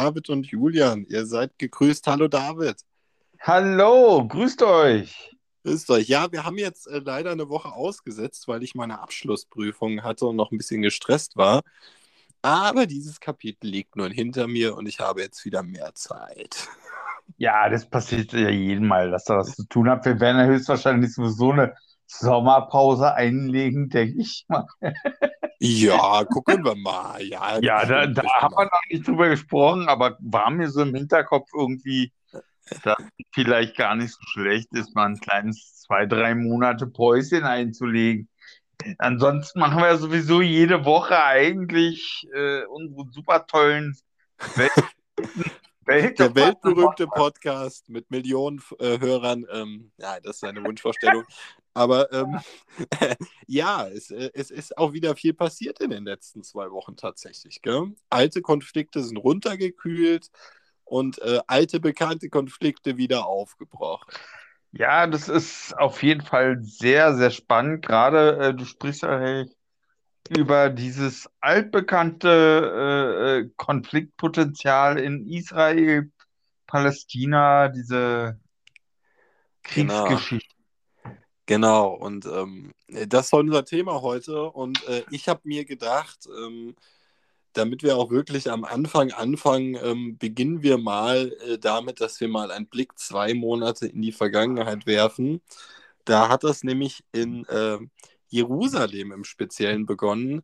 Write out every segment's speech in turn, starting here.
David und Julian, ihr seid gegrüßt. Hallo David. Hallo, grüßt euch. Grüßt euch. Ja, wir haben jetzt äh, leider eine Woche ausgesetzt, weil ich meine Abschlussprüfung hatte und noch ein bisschen gestresst war. Aber dieses Kapitel liegt nun hinter mir und ich habe jetzt wieder mehr Zeit. Ja, das passiert ja jedem Mal, dass er was zu tun hat. Wir werden ja höchstwahrscheinlich sowieso eine Sommerpause einlegen, denke ich mal. Ja, gucken wir mal. Ja, Ja, da, da haben wir noch nicht drüber gesprochen, aber war mir so im Hinterkopf irgendwie, dass es vielleicht gar nicht so schlecht ist, mal ein kleines zwei, drei Monate Päuschen einzulegen. Ansonsten machen wir sowieso jede Woche eigentlich äh, unsere super tollen Welt Welt Der weltberühmte Podcast mit Millionen äh, Hörern. Ähm, ja, das ist eine Wunschvorstellung. Aber ähm, ja, es, äh, es ist auch wieder viel passiert in den letzten zwei Wochen tatsächlich. Gell? Alte Konflikte sind runtergekühlt und äh, alte bekannte Konflikte wieder aufgebrochen. Ja, das ist auf jeden Fall sehr, sehr spannend. Gerade äh, du sprichst ja hey, über dieses altbekannte äh, äh, Konfliktpotenzial in Israel, Palästina, diese Genau. Genau, und ähm, das ist unser Thema heute. Und äh, ich habe mir gedacht, ähm, damit wir auch wirklich am Anfang anfangen, ähm, beginnen wir mal äh, damit, dass wir mal einen Blick zwei Monate in die Vergangenheit werfen. Da hat das nämlich in äh, Jerusalem im Speziellen begonnen,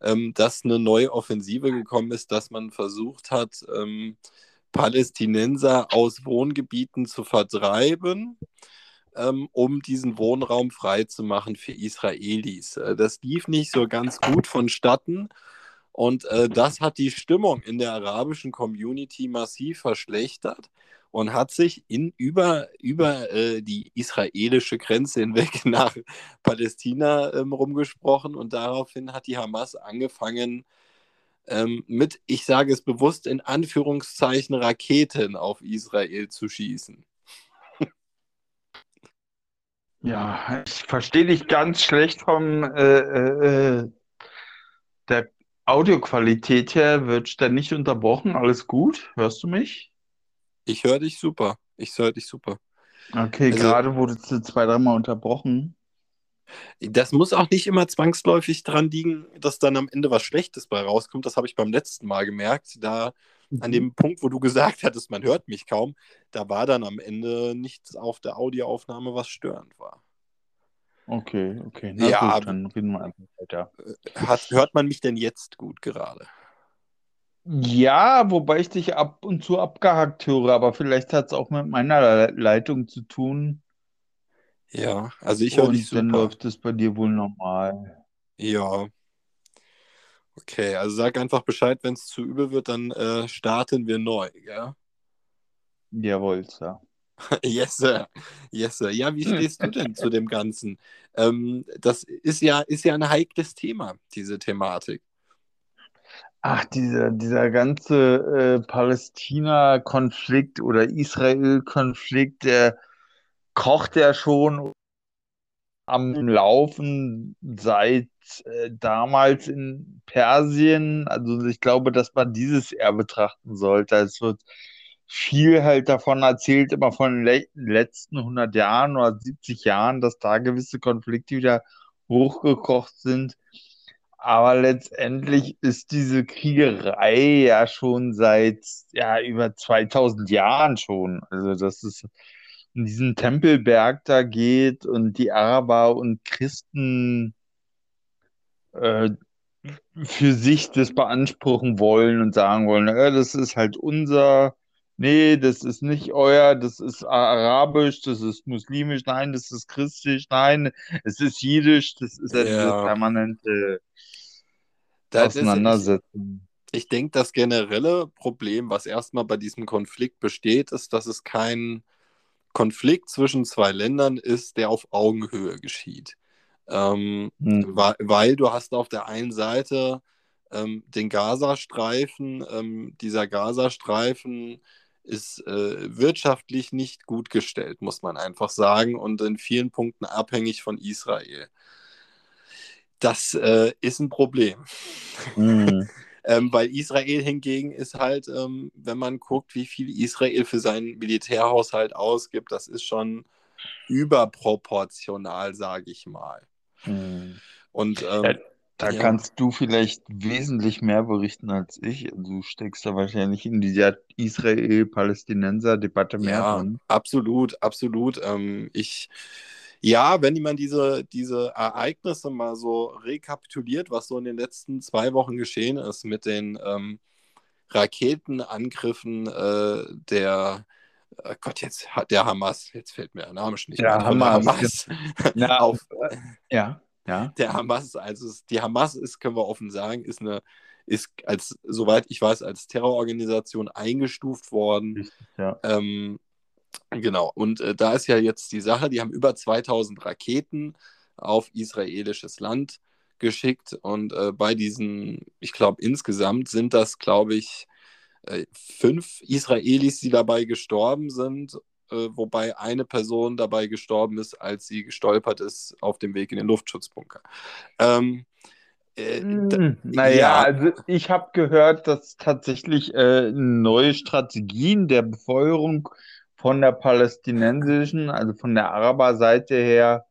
ähm, dass eine neue Offensive gekommen ist, dass man versucht hat, ähm, Palästinenser aus Wohngebieten zu vertreiben ähm, um diesen Wohnraum freizumachen für Israelis. Äh, das lief nicht so ganz gut vonstatten und äh, das hat die Stimmung in der arabischen Community massiv verschlechtert und hat sich in, über, über äh, die israelische Grenze hinweg nach Palästina ähm, rumgesprochen und daraufhin hat die Hamas angefangen, ähm, mit, ich sage es bewusst, in Anführungszeichen Raketen auf Israel zu schießen. Ja, ich verstehe dich ganz schlecht vom äh, äh, äh, der Audioqualität her. Wird nicht unterbrochen? Alles gut? Hörst du mich? Ich höre dich super. Ich höre dich super. Okay, Also- gerade wurdest du zwei, dreimal unterbrochen. Das muss auch nicht immer zwangsläufig daran liegen, dass dann am Ende was Schlechtes bei rauskommt. Das habe ich beim letzten Mal gemerkt. Da an dem Punkt, wo du gesagt hattest, man hört mich kaum, da war dann am Ende nichts auf der Audioaufnahme, was störend war. Okay, okay. Na Ja, gut, dann reden wir einfach weiter. Hat, hört man mich denn jetzt gut gerade? Ja, wobei ich dich ab und zu abgehackt höre, aber vielleicht hat es auch mit meiner Le- Leitung zu tun. Ja, also ich höre Und dich dann super. läuft es bei dir wohl normal. Ja, okay. Also sag einfach Bescheid, wenn es zu übel wird, dann äh, starten wir neu, gell? Jawohl, Sir. Yes, sir. Yes, sir. Ja, wie stehst du denn zu dem Ganzen? Ähm, das ist ja, ist ja ein heikles Thema, diese Thematik. Ach, dieser, dieser ganze äh, Palästina-Konflikt oder Israel-Konflikt, der kocht ja schon am Laufen seit äh, damals in Persien. Also ich glaube, dass man dieses eher betrachten sollte. Es wird viel halt davon erzählt, immer von den le letzten 100 Jahren oder 70 Jahren, dass da gewisse Konflikte wieder hochgekocht sind. Aber letztendlich ist diese Kriegerei ja schon seit ja, über 2000 Jahren schon. Also, dass es in diesen Tempelberg da geht und die Araber und Christen äh, für sich das beanspruchen wollen und sagen wollen, äh, das ist halt unser, nee, das ist nicht euer, das ist arabisch, das ist muslimisch, nein, das ist christlich, nein, es ist jiddisch, das ist ja diese permanente Das ist, ich Auseinandersetzung. ich denke, das generelle Problem, was erstmal bei diesem Konflikt besteht, ist, dass es kein Konflikt zwischen zwei Ländern ist, der auf Augenhöhe geschieht. Ähm, Hm. weil, weil du hast auf der einen Seite ähm, den Gazastreifen. Ähm, dieser Gazastreifen ist äh, wirtschaftlich nicht gut gestellt, muss man einfach sagen, und in vielen Punkten abhängig von Israel. Das äh, ist ein Problem. Mhm. Ähm, weil Israel hingegen ist halt, ähm, wenn man guckt, wie viel Israel für seinen Militärhaushalt ausgibt, das ist schon überproportional, sage ich mal. Hm. Und ähm, Ja, da ja. kannst du vielleicht wesentlich mehr berichten als ich. Du steckst da wahrscheinlich in dieser Israel-Palästinenser-Debatte mehr Ja, drin. absolut, absolut. Ähm, ich, ja, wenn man diese, diese Ereignisse mal so rekapituliert, was so in den letzten zwei Wochen geschehen ist mit den ähm, Raketenangriffen äh, der, äh Gott, jetzt hat der Hamas, jetzt fällt mir der Name schon nicht Der mehr, Hamas, Hamas Na, auf ja, ja. der Hamas, also die Hamas ist, können wir offen sagen, ist eine, ist als, soweit ich weiß, als Terrororganisation eingestuft worden. Ja. Ähm, genau, und äh, da ist ja jetzt die Sache, die haben über 2000 Raketen auf israelisches Land geschickt und äh, bei diesen, ich glaube, insgesamt sind das, glaube ich, äh, fünf Israelis, die dabei gestorben sind, äh, wobei eine Person dabei gestorben ist, als sie gestolpert ist auf dem Weg in den Luftschutzbunker. Ähm, äh, Hm, Naja, ja, also ich habe gehört, dass tatsächlich äh, neue Strategien der Befeuerung von der palästinensischen, also von der Araberseite her,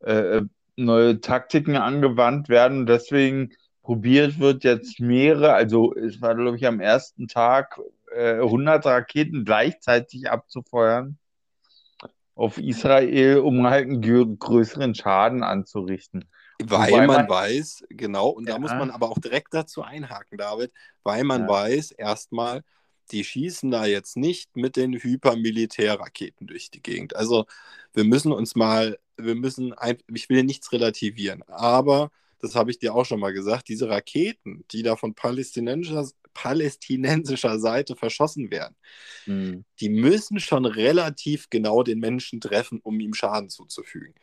äh, neue Taktiken angewandt werden. Deswegen probiert wird jetzt mehrere, also es war, glaube ich, am ersten Tag äh, 100 Raketen gleichzeitig abzufeuern auf Israel, um halt einen grö- größeren Schaden anzurichten. Weil man man, weiß, genau, und da muss man ja, aber auch direkt dazu einhaken, David, weil man ja, weiß, erstmal, die schießen da jetzt nicht mit den Hypermilitärraketen durch die Gegend. Also wir müssen uns mal, wir müssen, ein, ich will nichts relativieren, aber das habe ich dir auch schon mal gesagt, diese Raketen, die da von palästinensischer, palästinensischer Seite verschossen werden, hm, die müssen schon relativ genau den Menschen treffen, um ihm Schaden zuzufügen.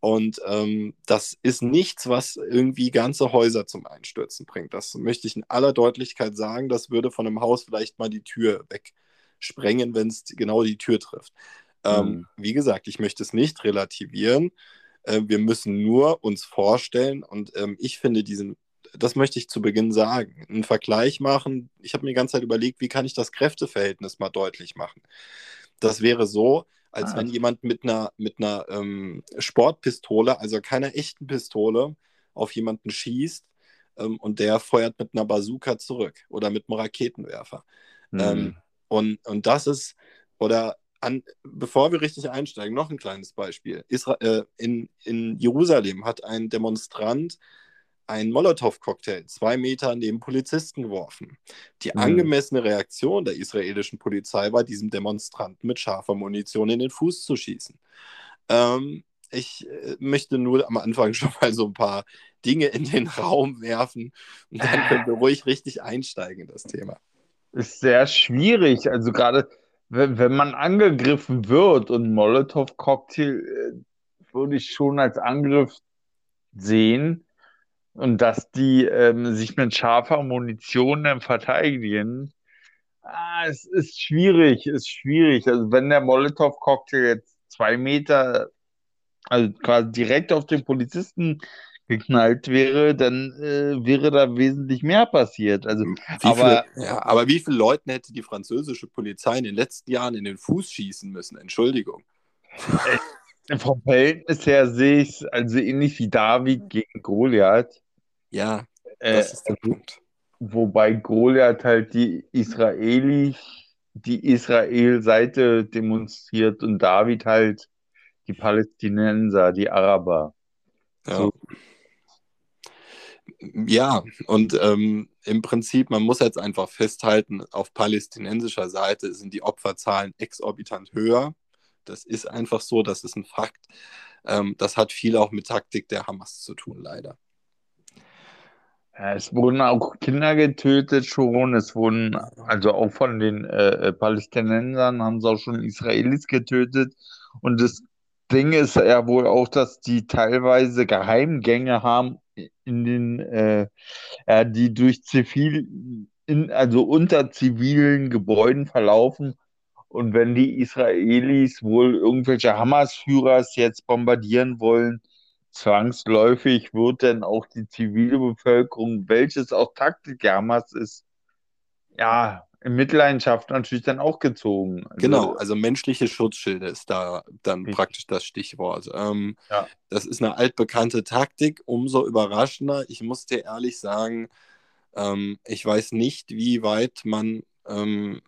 Und ähm, das ist nichts, was irgendwie ganze Häuser zum Einstürzen bringt. Das möchte ich in aller Deutlichkeit sagen. Das würde von einem Haus vielleicht mal die Tür wegsprengen, wenn es genau die Tür trifft. Ähm, hm, wie gesagt, ich möchte es nicht relativieren. Äh, wir müssen nur uns vorstellen, und ähm, ich finde diesen, das möchte ich zu Beginn sagen, einen Vergleich machen. Ich habe mir die ganze Zeit überlegt, wie kann ich das Kräfteverhältnis mal deutlich machen. Das wäre so, als ah, wenn jemand mit einer, mit einer ähm, Sportpistole, also keiner echten Pistole, auf jemanden schießt ähm, und der feuert mit einer Bazooka zurück oder mit einem Raketenwerfer. Ähm, hm, und, und das ist, oder an, bevor wir richtig einsteigen, noch ein kleines Beispiel. Isra äh, in, in Jerusalem hat ein Demonstrant einen Molotow-Cocktail zwei Meter neben Polizisten geworfen. Die hm. angemessene Reaktion der israelischen Polizei war, diesem Demonstranten mit scharfer Munition in den Fuß zu schießen. Ähm, ich äh, möchte nur am Anfang schon mal so ein paar Dinge in den Raum werfen und dann können wir ruhig richtig einsteigen in das Thema. Ist sehr schwierig. Also gerade wenn, wenn man angegriffen wird und Molotow-Cocktail äh, würde ich schon als Angriff sehen und dass die ähm, sich mit scharfer Munition dann verteidigen. Ah, es ist schwierig, ist schwierig. Also wenn der Molotow-Cocktail jetzt zwei Meter, also quasi direkt auf den Polizisten geknallt wäre, dann äh, wäre da wesentlich mehr passiert. Also, Wie viele, aber ja, aber wie viele Leuten hätte die französische Polizei in den letzten Jahren in den Fuß schießen müssen? Entschuldigung. äh, vom Verhältnis her sehe ich es also ähnlich wie David gegen Goliath. Ja, Äh, das ist der also, Punkt. wobei Goliath halt die Israeli, die Israel-Seite demonstriert und David halt die Palästinenser, die Araber. Ja. So, Ja, und ähm, im Prinzip, man muss jetzt einfach festhalten, auf palästinensischer Seite sind die Opferzahlen exorbitant höher. Das ist einfach so, das ist ein Fakt. Ähm, das hat viel auch mit Taktik der Hamas zu tun, leider. ja, es wurden auch Kinder getötet schon, es wurden, also auch von den äh, äh, Palästinensern haben sie auch schon Israelis getötet. Und das Ding ist ja wohl auch, dass die teilweise Geheimgänge haben in den, äh, ja, die durch zivil, in, also unter zivilen Gebäuden verlaufen. Und wenn die Israelis wohl irgendwelche Hamas-Führers jetzt bombardieren wollen, zwangsläufig wird dann auch die zivile Bevölkerung, welches auch Taktik Hamas ist, ja, in Mitleidenschaft natürlich dann auch gezogen. Also, genau, also menschliche Schutzschilde ist da dann richtig. praktisch das Stichwort. Ähm, ja. Das ist eine altbekannte Taktik, umso überraschender. Ich muss dir ehrlich sagen, ähm, ich weiß nicht, wie weit man ähm,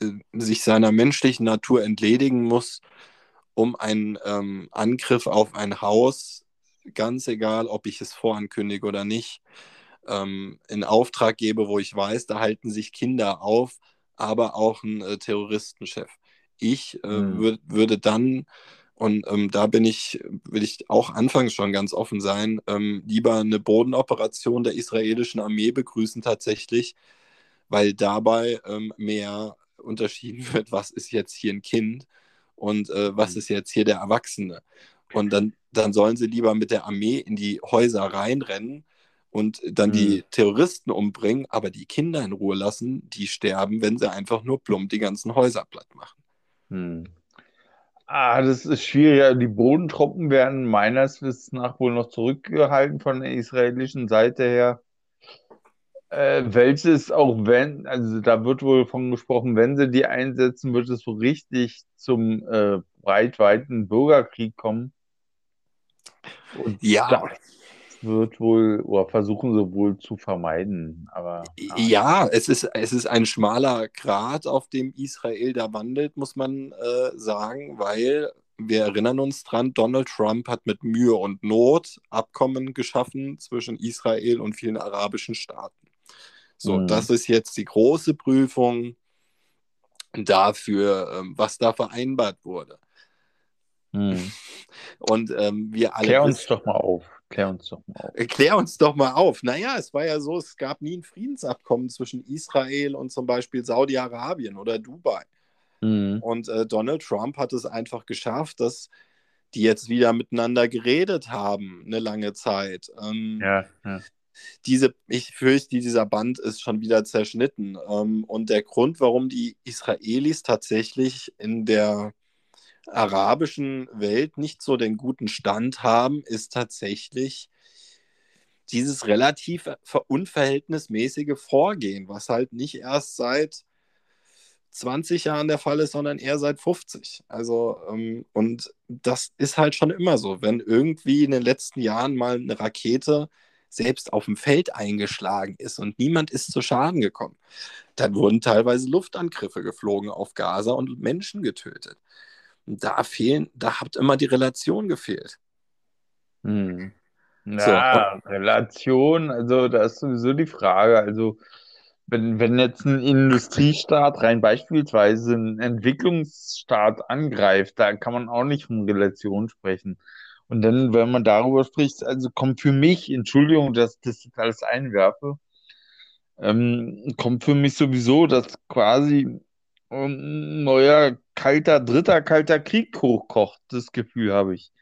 äh, sich seiner menschlichen Natur entledigen muss, um einen ähm, Angriff auf ein Haus, ganz egal, ob ich es vorankündige oder nicht, ähm, in Auftrag gebe, wo ich weiß, da halten sich Kinder auf, aber auch ein äh, Terroristenchef. Ich äh, mhm. würd, würde dann, und ähm, da bin ich, will ich auch anfangs schon ganz offen sein, ähm, lieber eine Bodenoperation der israelischen Armee begrüßen tatsächlich, weil dabei ähm, mehr unterschieden wird, was ist jetzt hier ein Kind und äh, was mhm. ist jetzt hier der Erwachsene. Und dann, dann sollen sie lieber mit der Armee in die Häuser reinrennen und dann mhm. die Terroristen umbringen, aber die Kinder in Ruhe lassen, die sterben, wenn sie einfach nur plump die ganzen Häuser platt machen. Mhm. Ah, das ist schwierig. Die Bodentruppen werden meines Wissens nach wohl noch zurückgehalten von der israelischen Seite her. Äh, welches auch wenn, also da wird wohl von gesprochen, wenn sie die einsetzen, wird es so richtig zum äh, breitweiten Bürgerkrieg kommen. Und ja. Das wird wohl, oder versuchen sie wohl zu vermeiden. Aber, ja, ja es, ist, es ist ein schmaler Grat, auf dem Israel da wandelt, muss man äh, sagen, weil wir erinnern uns dran, Donald Trump hat mit Mühe und Not Abkommen geschaffen zwischen Israel und vielen arabischen Staaten. So, mhm. das ist jetzt die große Prüfung dafür, ähm, was da vereinbart wurde. Mhm. Und ähm, wir alle. Klär uns doch mal auf. Klär uns doch mal auf. Äh, klär uns doch mal auf. Naja, es war ja so, es gab nie ein Friedensabkommen zwischen Israel und zum Beispiel Saudi-Arabien oder Dubai. Mhm. Und äh, Donald Trump hat es einfach geschafft, dass die jetzt wieder miteinander geredet haben, eine lange Zeit. Ähm, ja, ja diese, ich fürchte, dieser Band ist schon wieder zerschnitten. Ähm, und der Grund, warum die Israelis tatsächlich in der arabischen Welt nicht so den guten Stand haben, ist tatsächlich dieses relativ unverhältnismäßige Vorgehen, was halt nicht erst seit 20 Jahren der Fall ist, sondern eher seit 50. Also, ähm, und das ist halt schon immer so. Wenn irgendwie in den letzten Jahren mal eine Rakete selbst auf dem Feld eingeschlagen ist und niemand ist zu Schaden gekommen. Dann wurden teilweise Luftangriffe geflogen auf Gaza und Menschen getötet. Und da fehlen, da hat immer die Relation gefehlt. Hm. Ja, so. Relation, also da ist sowieso die Frage. Also, wenn, wenn jetzt ein Industriestaat rein beispielsweise ein Entwicklungsstaat angreift, da kann man auch nicht von Relation sprechen. Und dann, wenn man darüber spricht, also kommt für mich, Entschuldigung, dass ich das alles einwerfe, ähm, kommt für mich sowieso, dass quasi ein neuer kalter, dritter kalter Krieg hochkocht. Das Gefühl habe ich.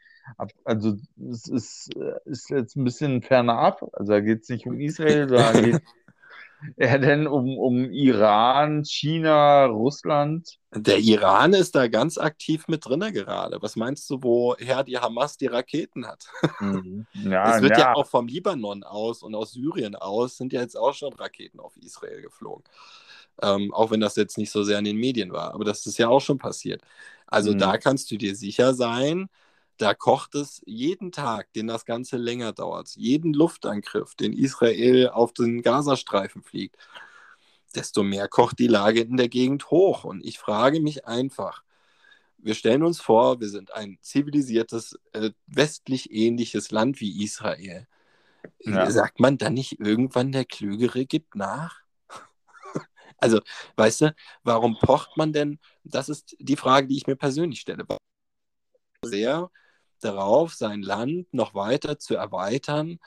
Also es ist, ist jetzt ein bisschen fernab. Also da geht es nicht um Israel, sondern geht Ja, denn um, um Iran, China, Russland. Der Iran ist da ganz aktiv mit drin gerade. Was meinst du, woher die Hamas die Raketen hat? Mhm. Ja, es wird ja. ja. auch vom Libanon aus und aus Syrien aus sind ja jetzt auch schon Raketen auf Israel geflogen. Ähm, auch wenn das jetzt nicht so sehr in den Medien war. Aber das ist ja auch schon passiert. Also mhm. da kannst du dir sicher sein, da kocht es jeden Tag, den das Ganze länger dauert, jeden Luftangriff, den Israel auf den Gazastreifen fliegt, desto mehr kocht die Lage in der Gegend hoch. Und ich frage mich einfach, wir stellen uns vor, wir sind ein zivilisiertes, äh, westlich ähnliches Land wie Israel. Ja. Sagt man dann nicht irgendwann, der Klügere gibt nach? Also, weißt du, warum pocht man denn? Das ist die Frage, die ich mir persönlich stelle. Sehr darauf, sein Land noch weiter zu erweitern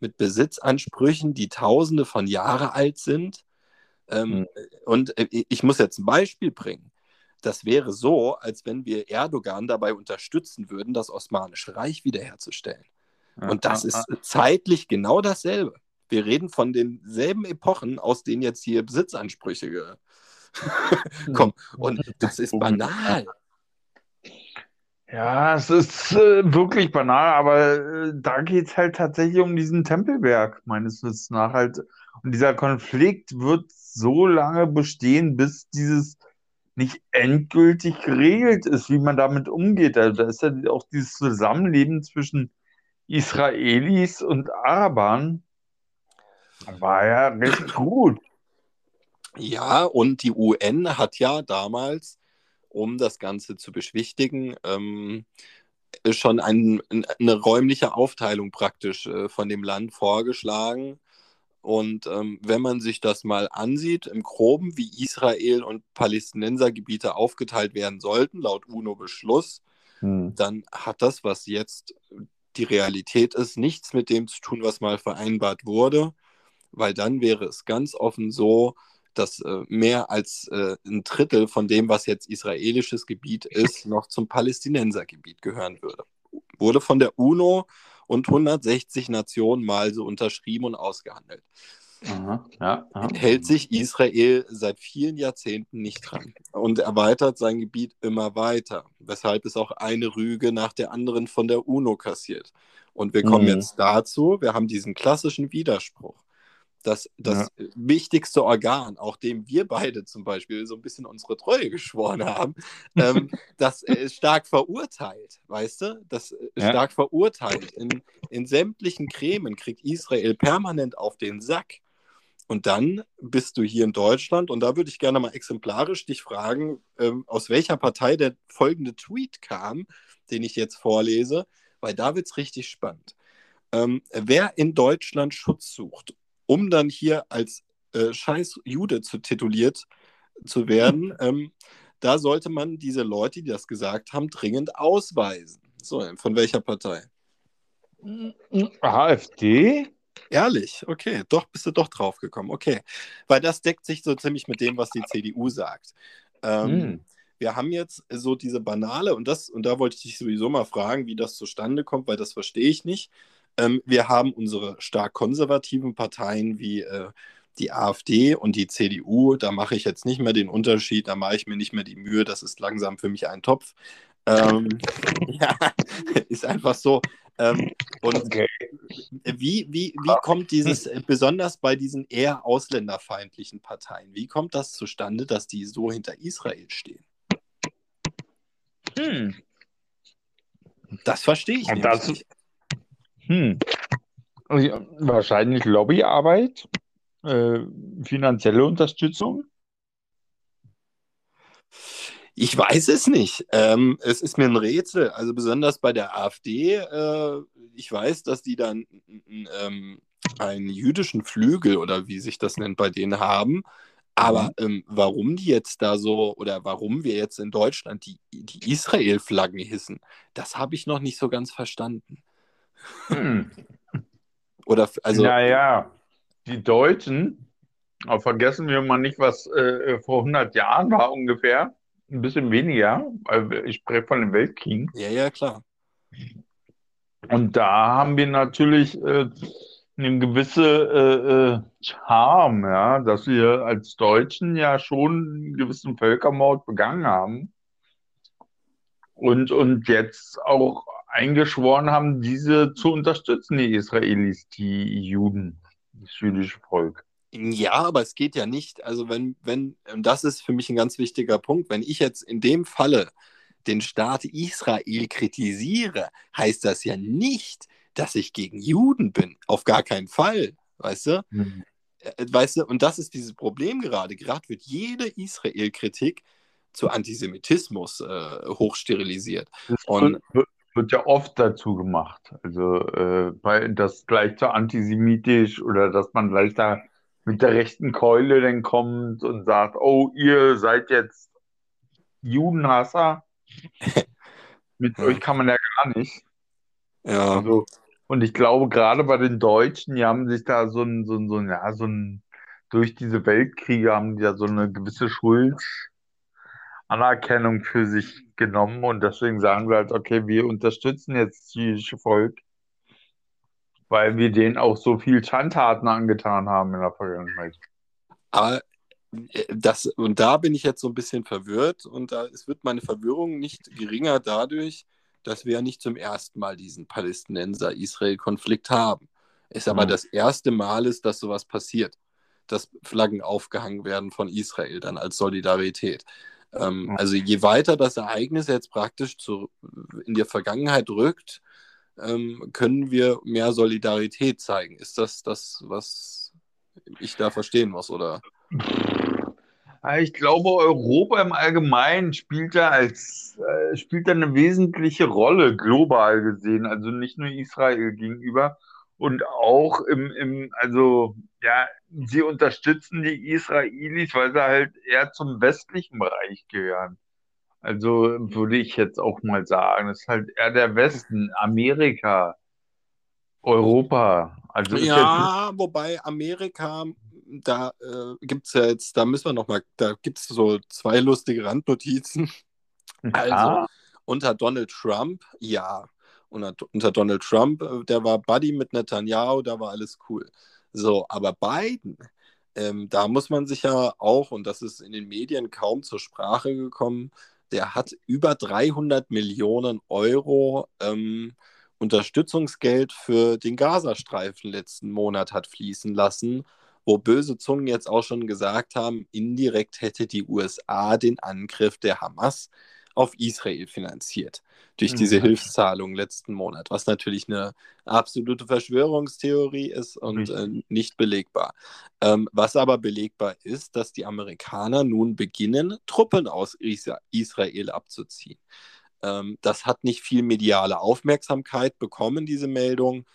mit Besitzansprüchen, die Tausende von Jahren alt sind. Ähm, mhm. Und äh, ich muss jetzt ein Beispiel bringen. Das wäre so, als wenn wir Erdogan dabei unterstützen würden, das Osmanische Reich wiederherzustellen. Ja, Und das ja, ist ja. zeitlich genau dasselbe. Wir reden von denselben Epochen, aus denen jetzt hier Besitzansprüche kommen. Und das ist banal. Ja, es ist äh, wirklich banal, aber äh, da geht es halt tatsächlich um diesen Tempelberg, meines Wissens nach halt. Und dieser Konflikt wird so lange bestehen, bis dieses nicht endgültig geregelt ist, wie man damit umgeht. Also da ist ja auch dieses Zusammenleben zwischen Israelis und Arabern war ja recht gut. Ja, und die UN hat ja damals, um das Ganze zu beschwichtigen, ähm, schon ein, eine räumliche Aufteilung praktisch äh, von dem Land vorgeschlagen. Und ähm, wenn man sich das mal ansieht, im Groben, wie Israel und Palästinensergebiete aufgeteilt werden sollten, laut UNO-Beschluss, hm. dann hat das, was jetzt die Realität ist, nichts mit dem zu tun, was mal vereinbart wurde, weil dann wäre es ganz offen so, dass äh, mehr als äh, ein Drittel von dem, was jetzt israelisches Gebiet ist, noch zum Palästinensergebiet gehören würde. Wurde von der UNO und 160 Nationen mal so unterschrieben und ausgehandelt. Aha, ja, aha. Hält sich Israel seit vielen Jahrzehnten nicht dran und erweitert sein Gebiet immer weiter, weshalb es auch eine Rüge nach der anderen von der UNO kassiert. Und wir kommen mhm. jetzt dazu, wir haben diesen klassischen Widerspruch das, das ja. wichtigste Organ, auch dem wir beide zum Beispiel so ein bisschen unsere Treue geschworen haben, ähm, das äh, stark verurteilt, weißt du? Das äh, ja. stark verurteilt. In, in sämtlichen Cremen kriegt Israel permanent auf den Sack. Und dann bist du hier in Deutschland und da würde ich gerne mal exemplarisch dich fragen, ähm, aus welcher Partei der folgende Tweet kam, den ich jetzt vorlese, weil da wird es richtig spannend. Ähm, wer in Deutschland Schutz sucht um dann hier als äh, scheiß Jude zu tituliert zu werden, ähm, da sollte man diese Leute, die das gesagt haben, dringend ausweisen. So, von welcher Partei? AfD? Ehrlich, okay, doch bist du doch drauf gekommen. Okay, weil das deckt sich so ziemlich mit dem, was die CDU sagt. Ähm, hm. Wir haben jetzt so diese banale und das und da wollte ich dich sowieso mal fragen, wie das zustande kommt, weil das verstehe ich nicht. Ähm, wir haben unsere stark konservativen Parteien wie äh, die AfD und die CDU. Da mache ich jetzt nicht mehr den Unterschied, da mache ich mir nicht mehr die Mühe. Das ist langsam für mich ein Topf. Ähm, ja, ist einfach so. Ähm, und okay. wie, wie, wie kommt dieses, äh, besonders bei diesen eher ausländerfeindlichen Parteien, wie kommt das zustande, dass die so hinter Israel stehen? Hm. Das verstehe ich nicht. Hm. Wahrscheinlich Lobbyarbeit, äh, finanzielle Unterstützung. Ich weiß es nicht. Ähm, es ist mir ein Rätsel. Also besonders bei der AfD. Äh, ich weiß, dass die dann ähm, einen jüdischen Flügel oder wie sich das nennt bei denen haben. Aber mhm. ähm, warum die jetzt da so oder warum wir jetzt in Deutschland die, die Israel-Flaggen hissen, das habe ich noch nicht so ganz verstanden. Hm. Oder also. Naja, die Deutschen, aber vergessen wir mal nicht, was äh, vor 100 Jahren war ungefähr. Ein bisschen weniger, weil ich spreche von den Weltkriegen. Ja, ja, klar. Und da haben wir natürlich äh, eine gewisse äh, äh, Charme, ja, dass wir als Deutschen ja schon einen gewissen Völkermord begangen haben. Und, und jetzt auch eingeschworen haben, diese zu unterstützen, die Israelis, die Juden, das jüdische Volk. Ja, aber es geht ja nicht. Also wenn, wenn, das ist für mich ein ganz wichtiger Punkt, wenn ich jetzt in dem Falle den Staat Israel kritisiere, heißt das ja nicht, dass ich gegen Juden bin. Auf gar keinen Fall. Weißt du? Mhm. Weißt du, und das ist dieses Problem gerade. Gerade wird jede Israel-Kritik zu Antisemitismus äh, hochsterilisiert. Und wird ja oft dazu gemacht. Also äh, bei, das gleich zu antisemitisch oder dass man gleich da mit der rechten Keule dann kommt und sagt, oh, ihr seid jetzt Judenhasser. mit ja. euch kann man ja gar nicht. Ja. Also, und ich glaube, gerade bei den Deutschen, die haben sich da so ein, so ein, so ein, ja, so ein, durch diese Weltkriege haben die ja so eine gewisse Schuld Anerkennung für sich genommen und deswegen sagen wir halt, okay, wir unterstützen jetzt das jüdische Volk, weil wir denen auch so viel Schandtaten angetan haben in der Vergangenheit. Aber äh, das, und da bin ich jetzt so ein bisschen verwirrt und da es wird meine Verwirrung nicht geringer dadurch, dass wir ja nicht zum ersten Mal diesen Palästinenser-Israel-Konflikt haben. Es aber Hm. das erste Mal ist, dass sowas passiert, dass Flaggen aufgehangen werden von Israel dann als Solidarität. Ähm, also je weiter das Ereignis jetzt praktisch zu, in die Vergangenheit rückt, ähm, können wir mehr Solidarität zeigen. Ist das das, was ich da verstehen muss, oder? Ich glaube, Europa im Allgemeinen spielt da als äh, spielt da eine wesentliche Rolle global gesehen, also nicht nur Israel gegenüber und auch im, im also ja, sie unterstützen die Israelis, weil sie halt eher zum westlichen Bereich gehören. Also würde ich jetzt auch mal sagen, das ist halt eher der Westen, Amerika, Europa. Also ist jetzt Ja, wobei Amerika, da äh, gibt es ja jetzt, da müssen wir nochmal, da gibt es so zwei lustige Randnotizen. Also, ja, unter Donald Trump, ja. Unter, Donald Trump, äh, der war Buddy mit Netanyahu, da war alles cool. So, aber Biden, ähm, da muss man sich ja auch, und das ist in den Medien kaum zur Sprache gekommen, der hat über 300 Millionen Euro ähm, Unterstützungsgeld für den Gazastreifen letzten Monat hat fließen lassen, wo böse Zungen jetzt auch schon gesagt haben, indirekt hätte die USA den Angriff der Hamas auf Israel finanziert durch diese Mhm. Hilfszahlung letzten Monat, was natürlich eine absolute Verschwörungstheorie ist und äh, Richtig. nicht belegbar. Ähm, was aber belegbar ist, dass die Amerikaner nun beginnen, Truppen aus Isa Israel abzuziehen. Ähm, das hat nicht viel mediale Aufmerksamkeit bekommen, diese Meldung.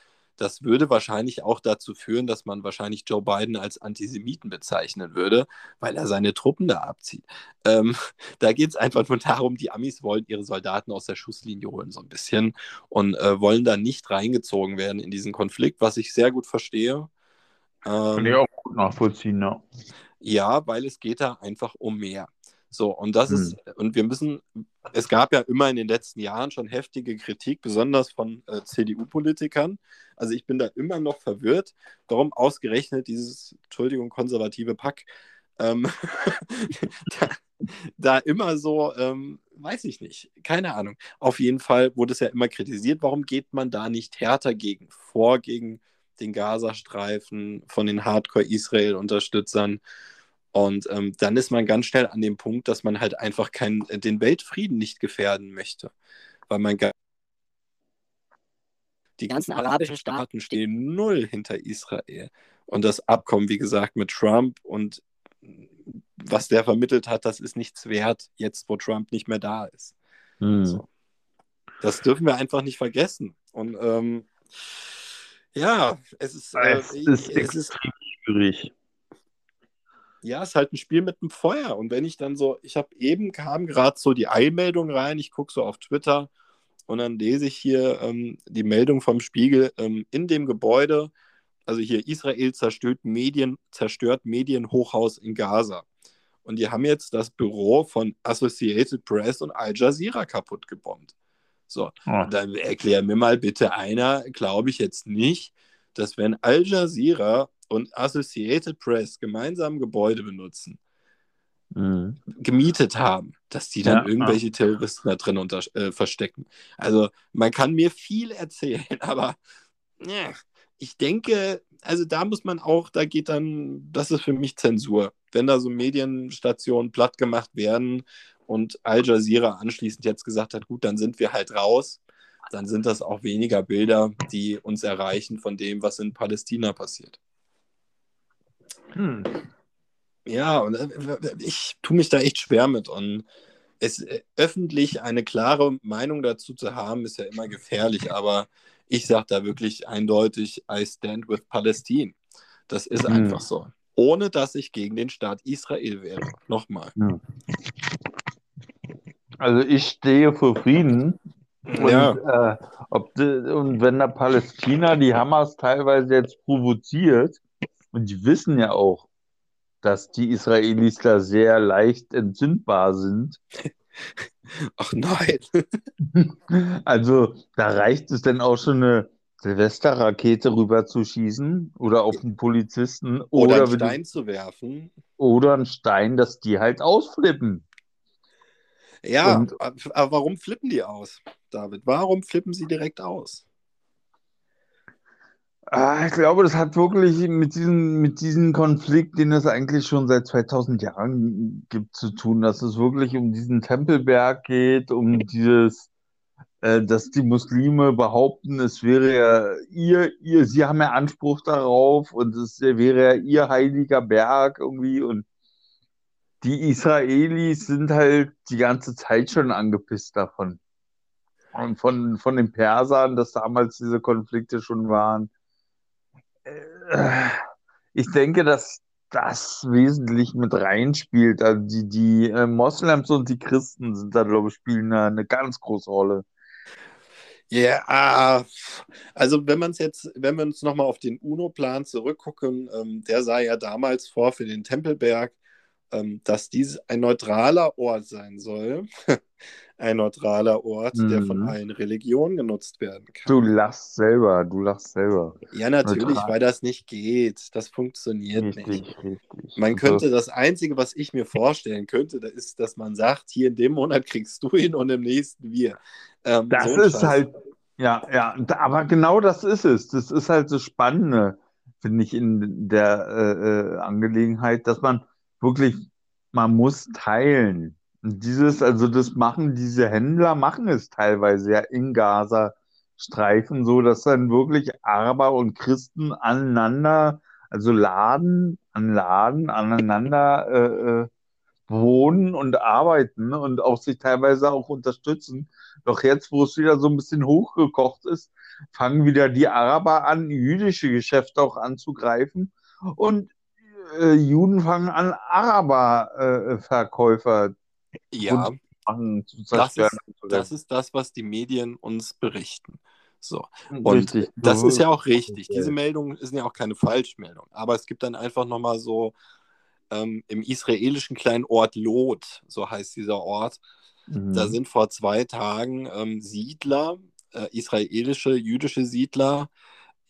Das würde wahrscheinlich auch dazu führen, dass man wahrscheinlich Joe Biden als Antisemiten bezeichnen würde, weil er seine Truppen da abzieht. Ähm, da geht es einfach nur darum, die Amis wollen ihre Soldaten aus der Schusslinie holen, so ein bisschen, und äh, wollen da nicht reingezogen werden in diesen Konflikt, was ich sehr gut verstehe. kann ich Ähm, auch gut nachvollziehen, ja. ja, weil es geht da einfach um mehr. So, und das Hm. ist, und wir müssen, es gab ja immer in den letzten Jahren schon heftige Kritik, besonders von äh, CDU-Politikern. Also ich bin da immer noch verwirrt, warum ausgerechnet dieses, Entschuldigung, konservative Pack ähm, da, da immer so, ähm, weiß ich nicht, keine Ahnung. Auf jeden Fall wurde es ja immer kritisiert, warum geht man da nicht härter gegen vor, gegen den Gazastreifen von den Hardcore-Israel-Unterstützern. Und ähm, dann ist man ganz schnell an dem Punkt, dass man halt einfach kein, den Weltfrieden nicht gefährden möchte. Weil man ga- die ganzen arabischen Staaten stehen null hinter Israel. Und das Abkommen, wie gesagt, mit Trump und was der vermittelt hat, das ist nichts wert, jetzt wo Trump nicht mehr da ist. Hm. So. Das dürfen wir einfach nicht vergessen. Und ähm, ja, es ist, äh, Es ist es ist extrem schwierig. Ja, es ist halt ein Spiel mit dem Feuer. Und wenn ich dann so, ich habe eben kam gerade so die Eilmeldung rein, ich gucke so auf Twitter und dann lese ich hier ähm, die Meldung vom Spiegel ähm, in dem Gebäude, also hier Israel zerstört Medien, zerstört Medienhochhaus in Gaza. Und die haben jetzt das Büro von Associated Press und Al Jazeera kaputt gebombt. So, Ja. dann erklär mir mal bitte einer, glaube ich jetzt nicht, dass wenn Al Jazeera und Associated Press gemeinsam Gebäude benutzen, Hm. gemietet haben, dass die dann Ja, irgendwelche Terroristen da drin unter, äh, verstecken. Also man kann mir viel erzählen, aber ja, ich denke, also da muss man auch, da geht dann, das ist für mich Zensur. Wenn da so Medienstationen platt gemacht werden und Al Jazeera anschließend jetzt gesagt hat, gut, dann sind wir halt raus, dann sind das auch weniger Bilder, die uns erreichen von dem, was in Palästina passiert. Hm. Ja, und äh, ich tue mich da echt schwer mit. Und es äh, öffentlich eine klare Meinung dazu zu haben, ist ja immer gefährlich. Aber ich sage da wirklich eindeutig, I stand with Palestine. Das ist Mhm. einfach so. Ohne dass ich gegen den Staat Israel wäre. Nochmal. Also ich stehe für Frieden. Und, Ja. äh, ob und wenn da Palästina die Hamas teilweise jetzt provoziert, und die wissen ja auch, dass die Israelis da sehr leicht entzündbar sind, Ach nein. also da reicht es dann auch schon eine Silvesterrakete rüber zu schießen oder auf einen Polizisten Oder oder, einen Stein zu werfen. oder einen Stein, dass die halt ausflippen. Ja, Und- aber warum flippen die aus? David? Warum flippen sie direkt aus? Ah, ich glaube, das hat wirklich mit diesem, mit diesem Konflikt, den es eigentlich schon seit 2000 Jahren gibt, zu tun, dass es wirklich um diesen Tempelberg geht, um dieses, äh, dass die Muslime behaupten, es wäre ja ihr, ihr, sie haben ja Anspruch darauf und es wäre ja ihr heiliger Berg irgendwie und die Israelis sind halt die ganze Zeit schon angepisst davon. Und von, von den Persern, dass damals diese Konflikte schon waren. Äh, ich denke, dass das wesentlich mit reinspielt. Also die, die äh, Moslems und die Christen sind da, glaube ich, spielen eine, eine ganz große Rolle. Ja, yeah, also wenn man es jetzt, wenn wir uns nochmal auf den UNO-Plan zurückgucken, ähm, der sah ja damals vor für den Tempelberg, ähm, dass dies ein neutraler Ort sein soll. ein neutraler Ort, mhm. der von mhm. allen Religionen genutzt werden kann. Du lachst selber, du lachst selber. Ja, natürlich, Neutral. weil das nicht geht. Das funktioniert richtig, nicht. Richtig. Man könnte, das Einzige, was ich mir vorstellen könnte, das ist, dass man sagt, hier in dem Monat kriegst du ihn und im nächsten wir. Ähm, das so ist Scheiß. halt, ja, ja, aber genau das ist es. Das ist halt das Spannende, finde ich, in der äh, äh Angelegenheit, dass man wirklich, man muss teilen. Und dieses, also das machen diese Händler, machen es teilweise ja in Gaza-Streifen so, dass dann wirklich Araber und Christen aneinander, also Laden an Laden aneinander äh, äh, wohnen und arbeiten und auch sich teilweise auch unterstützen. Doch jetzt, wo es wieder so ein bisschen hochgekocht ist, fangen wieder die Araber an, jüdische Geschäfte auch anzugreifen und äh, Juden fangen an, Araber-Verkäufer äh, ja, das ist, das ist das, was die Medien uns berichten. So. Und richtig. das ist ja auch richtig. Diese Meldungen sind ja auch keine Falschmeldung. Aber es gibt dann einfach nochmal so ähm, im israelischen kleinen Ort Lot, so heißt dieser Ort, mhm. da sind vor zwei Tagen ähm, Siedler, äh, israelische, jüdische Siedler,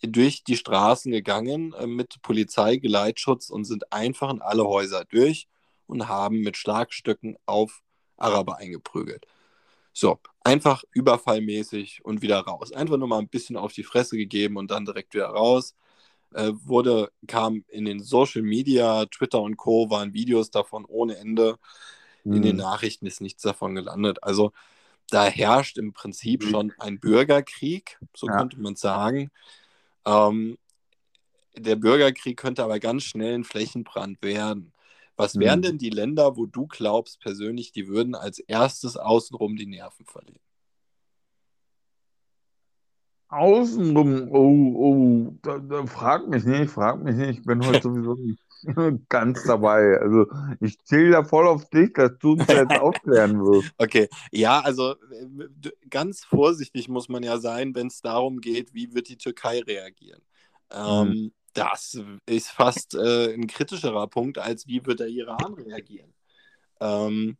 durch die Straßen gegangen äh, mit Polizeigeleitschutz und sind einfach in alle Häuser durch und haben mit Schlagstöcken auf Araber eingeprügelt. So, einfach überfallmäßig und wieder raus. Einfach nur mal ein bisschen auf die Fresse gegeben und dann direkt wieder raus. Äh, wurde, kam in den Social Media, Twitter und Co. waren Videos davon ohne Ende. Mhm. In den hm. Nachrichten ist nichts davon gelandet. Also da herrscht im Prinzip mhm. schon ein Bürgerkrieg, so ja. könnte man sagen. Ähm, der Bürgerkrieg könnte aber ganz schnell ein Flächenbrand werden. Was wären mhm. denn die Länder, wo du glaubst persönlich, die würden als erstes außenrum die Nerven verlieren? Außenrum, oh, oh, da, da, frag mich nicht, frag mich nicht, ich bin heute sowieso nicht ganz dabei. Also ich zähle da voll auf dich, dass du uns jetzt aufklären wirst. Okay, ja, also ganz vorsichtig muss man ja sein, wenn es darum geht, wie wird die Türkei reagieren. Ähm, mhm. Das ist fast äh, ein kritischerer Punkt, als wie wird der Iran reagieren. Ähm,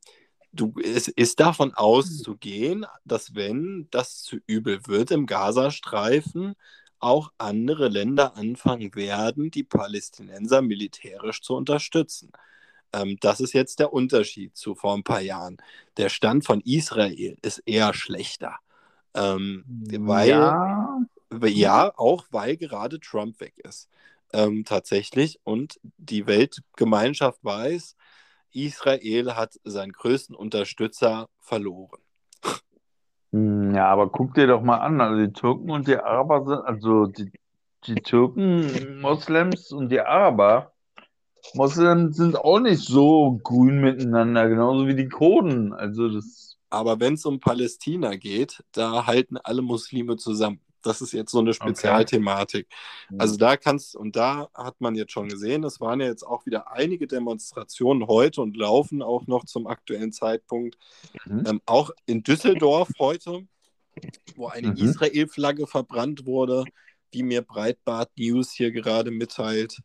du, es ist davon auszugehen, dass wenn das zu übel wird im Gazastreifen, auch andere Länder anfangen werden, die Palästinenser militärisch zu unterstützen. Ähm, das ist jetzt der Unterschied zu vor ein paar Jahren. Der Stand von Israel ist eher schlechter. Ähm, weil, ja. ja, auch weil gerade Trump weg ist ähm, tatsächlich. Und die Weltgemeinschaft weiß, Israel hat seinen größten Unterstützer verloren. Hm, ja, aber guck dir doch mal an, also die Türken und die Araber sind, also die, die Türken, Moslems und die Araber, Moslems sind auch nicht so grün miteinander, genauso wie die Kurden. Also das. Aber wenn es um Palästina geht, da halten alle Muslime zusammen. Das ist jetzt so eine Spezialthematik. Okay. Also da kannst, und da hat man jetzt schon gesehen, es waren ja jetzt auch wieder einige Demonstrationen heute und laufen auch noch zum aktuellen Zeitpunkt. Mhm. Ähm, auch in Düsseldorf heute, wo eine mhm. Israel-Flagge verbrannt wurde, wie mir Breitbart News hier gerade mitteilt.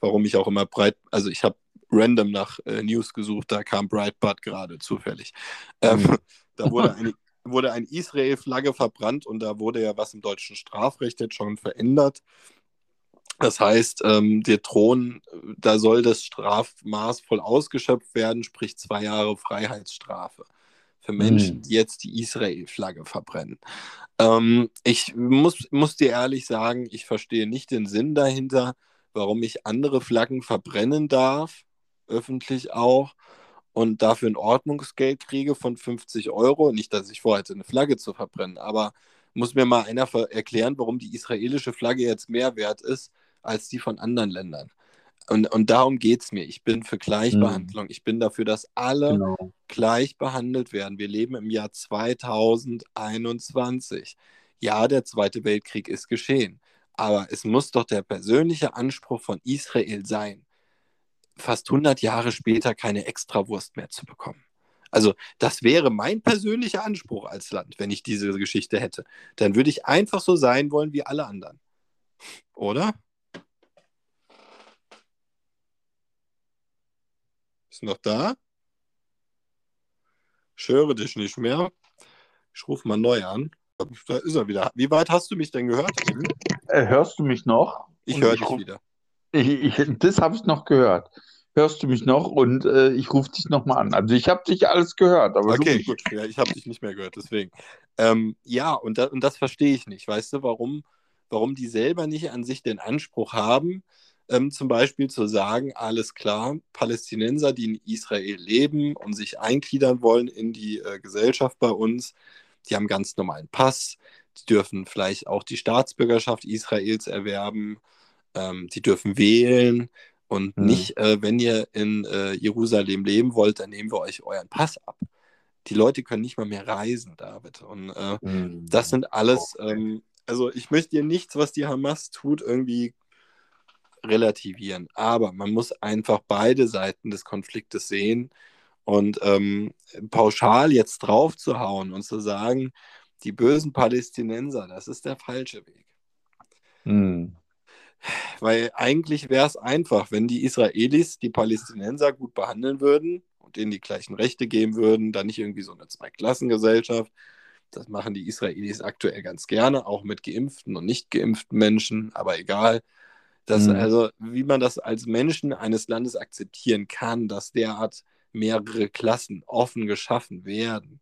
Warum ich auch immer breit, also ich habe random nach äh, News gesucht, da kam Breitbart gerade zufällig. Ähm, mhm. da wurde eine wurde eine Israel-Flagge verbrannt und da wurde ja was im deutschen Strafrecht jetzt schon verändert. Das heißt, ähm, der Thron, da soll das Strafmaß voll ausgeschöpft werden, sprich zwei Jahre Freiheitsstrafe für Menschen, Hm. die jetzt die Israel-Flagge verbrennen. Ähm, ich muss, muss dir ehrlich sagen, ich verstehe nicht den Sinn dahinter, warum ich andere Flaggen verbrennen darf, öffentlich auch, und dafür ein Ordnungsgeld kriege von 50 Euro. Nicht, dass ich vorhatte, eine Flagge zu verbrennen, aber muss mir mal einer erklären, warum die israelische Flagge jetzt mehr wert ist als die von anderen Ländern. Und, und darum geht es mir. Ich bin für Gleichbehandlung. Ich bin dafür, dass alle Genau. gleich behandelt werden. Wir leben im Jahr 2021. Ja, der Zweite Weltkrieg ist geschehen. Aber es muss doch der persönliche Anspruch von Israel sein, fast 100 Jahre später keine Extrawurst mehr zu bekommen. Also das wäre mein persönlicher Anspruch als Land, wenn ich diese Geschichte hätte. Dann würde ich einfach so sein wollen wie alle anderen. Oder? Ist noch da? Ich höre dich nicht mehr. Ich rufe mal neu an. Da ist er wieder. Wie weit hast du mich denn gehört? Äh, hörst du mich noch? Ich höre ich dich wieder. Ich, ich, das habe ich noch gehört. Hörst du mich noch? Und äh, ich rufe dich nochmal an. Also ich habe dich alles gehört, aber Okay, gut. Ja, ich habe dich nicht mehr gehört, deswegen. Ähm, ja, und, da, und das verstehe ich nicht. Weißt du, warum, warum die selber nicht an sich den Anspruch haben, ähm, zum Beispiel zu sagen, alles klar, Palästinenser, die in Israel leben und sich eingliedern wollen in die äh, Gesellschaft bei uns, die haben ganz normalen Pass, die dürfen vielleicht auch die Staatsbürgerschaft Israels erwerben, ähm, die dürfen wählen und Hm. nicht, äh, wenn ihr in äh, Jerusalem leben wollt, dann nehmen wir euch euren Pass ab. Die Leute können nicht mal mehr reisen, David. Und äh, Hm. das sind alles, Okay. ähm, also ich möchte dir nichts, was die Hamas tut, irgendwie relativieren. Aber man muss einfach beide Seiten des Konfliktes sehen und ähm, pauschal jetzt drauf zu hauen und zu sagen, die bösen Palästinenser, das ist der falsche Weg. Hm. Weil eigentlich wäre es einfach, wenn die Israelis die Palästinenser gut behandeln würden und denen die gleichen Rechte geben würden, dann nicht irgendwie so eine Zweiklassengesellschaft. Das machen die Israelis aktuell ganz gerne, auch mit geimpften und nicht geimpften Menschen, aber egal. Das, Mhm. Also, wie man das als Menschen eines Landes akzeptieren kann, dass derart mehrere Klassen offen geschaffen werden.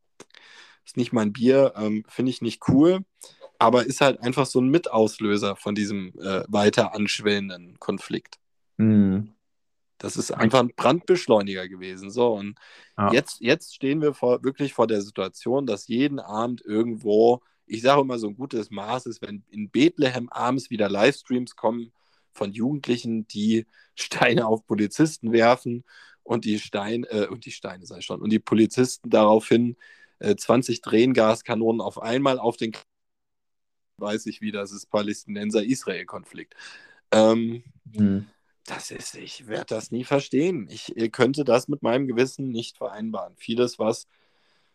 Ist nicht mein Bier, ähm, finde ich nicht cool, aber ist halt einfach so ein Mitauslöser von diesem äh, weiter anschwellenden Konflikt. Hm. Das ist einfach ein Brandbeschleuniger gewesen. So, und Ja. jetzt, jetzt stehen wir vor, wirklich vor der Situation, dass jeden Abend irgendwo, ich sage immer so ein gutes Maß ist, wenn in Bethlehem abends wieder Livestreams kommen von Jugendlichen, die Steine auf Polizisten werfen und die Steine, äh, und die Steine sei schon, und die Polizisten daraufhin äh, 20 Tränengaskanonen auf einmal auf den K- weiß ich wieder, das ist Palästinenser-Israel-Konflikt. Ähm, Hm. das ist, ich werde das nie verstehen. Ich äh, könnte das mit meinem Gewissen nicht vereinbaren. Vieles, was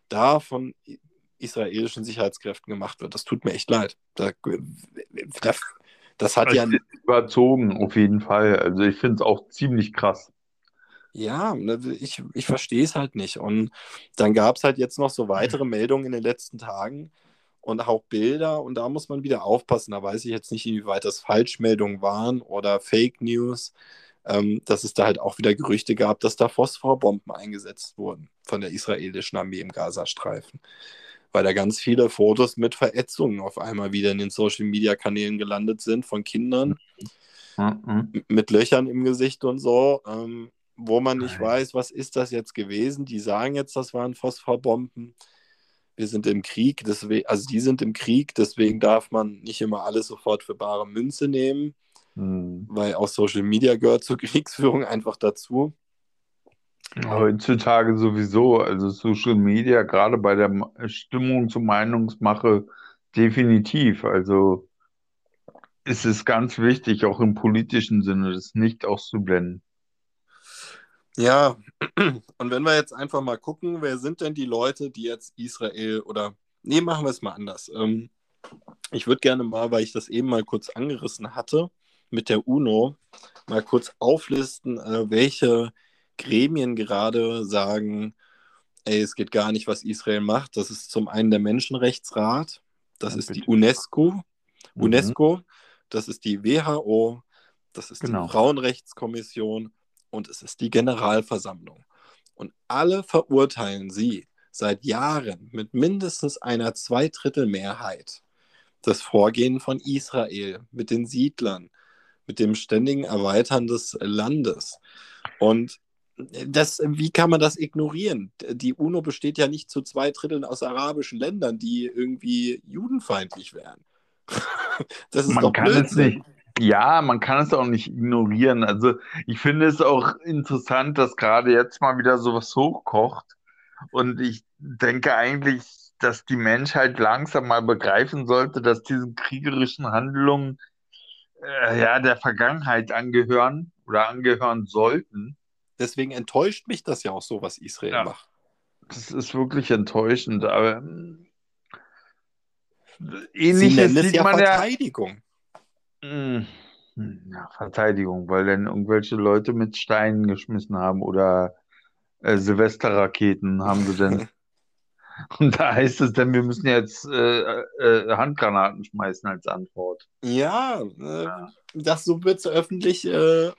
da von i- israelischen Sicherheitskräften gemacht wird, das tut mir echt leid. Da, da, das hat Ich ja, es überzogen, auf jeden Fall. Also ich finde es auch ziemlich krass. ja, ne, ich, ich verstehe es halt nicht. Und dann gab es halt jetzt noch so weitere Meldungen in den letzten Tagen und auch Bilder. Und da muss man wieder aufpassen. Da weiß ich jetzt nicht, inwieweit das Falschmeldungen waren oder Fake News. ähm, dass es da halt auch wieder Gerüchte gab, dass da Phosphorbomben eingesetzt wurden von der israelischen Armee im Gazastreifen. Weil da ganz viele Fotos mit Verätzungen auf einmal wieder in den Social-Media-Kanälen gelandet sind von Kindern Mhm. mit Löchern im Gesicht und so, ähm, wo man nicht Nein. weiß, was ist das jetzt gewesen. Die sagen jetzt, das waren Phosphorbomben. Wir sind im Krieg, deswegen, also die sind im Krieg, deswegen darf man nicht immer alles sofort für bare Münze nehmen Hm. weil auch Social Media gehört zur Kriegsführung einfach dazu. Heutzutage sowieso, also Social Media, gerade bei der Stimmung zur Meinungsmache, definitiv. Also ist es ganz wichtig, auch im politischen Sinne, das nicht auszublenden. Ja, und wenn wir jetzt einfach mal gucken, wer sind denn die Leute, die jetzt Israel oder, nee, machen wir es mal anders. Ähm, ich würde gerne mal, weil ich das eben mal kurz angerissen hatte, mit der UNO mal kurz auflisten, äh, welche Gremien gerade sagen, ey, es geht gar nicht, was Israel macht. Das ist zum einen der Menschenrechtsrat, das Ja, ist die bitte. UNESCO, Mhm. UNESCO, das ist die WHO, das ist Genau. die Frauenrechtskommission und es ist die Generalversammlung. Und alle verurteilen sie seit Jahren mit mindestens einer Zweidrittelmehrheit das Vorgehen von Israel mit den Siedlern, mit dem ständigen Erweitern des Landes. Und das, wie kann man das ignorieren? Die UNO besteht ja nicht zu zwei Dritteln aus arabischen Ländern, die irgendwie judenfeindlich wären. das ist man doch kann Blödsinn. es nicht. Ja, man kann es auch nicht ignorieren. Also ich finde es auch interessant, dass gerade jetzt mal wieder sowas hochkocht. Und ich denke eigentlich, dass die Menschheit langsam mal begreifen sollte, dass diese kriegerischen Handlungen äh, ja der Vergangenheit angehören oder angehören sollten. Deswegen enttäuscht mich das ja auch so, was Israel ja. macht. Das ist wirklich enttäuschend, aber ähnliches Sie sieht ja man Verteidigung. Ja, hm, ja, Verteidigung, weil dann irgendwelche Leute mit Steinen geschmissen haben oder äh, Silvesterraketen haben sie denn. Und da heißt es dann, wir müssen jetzt äh, äh, Handgranaten schmeißen als Antwort. Ja, äh, das so wird es öffentlich, äh,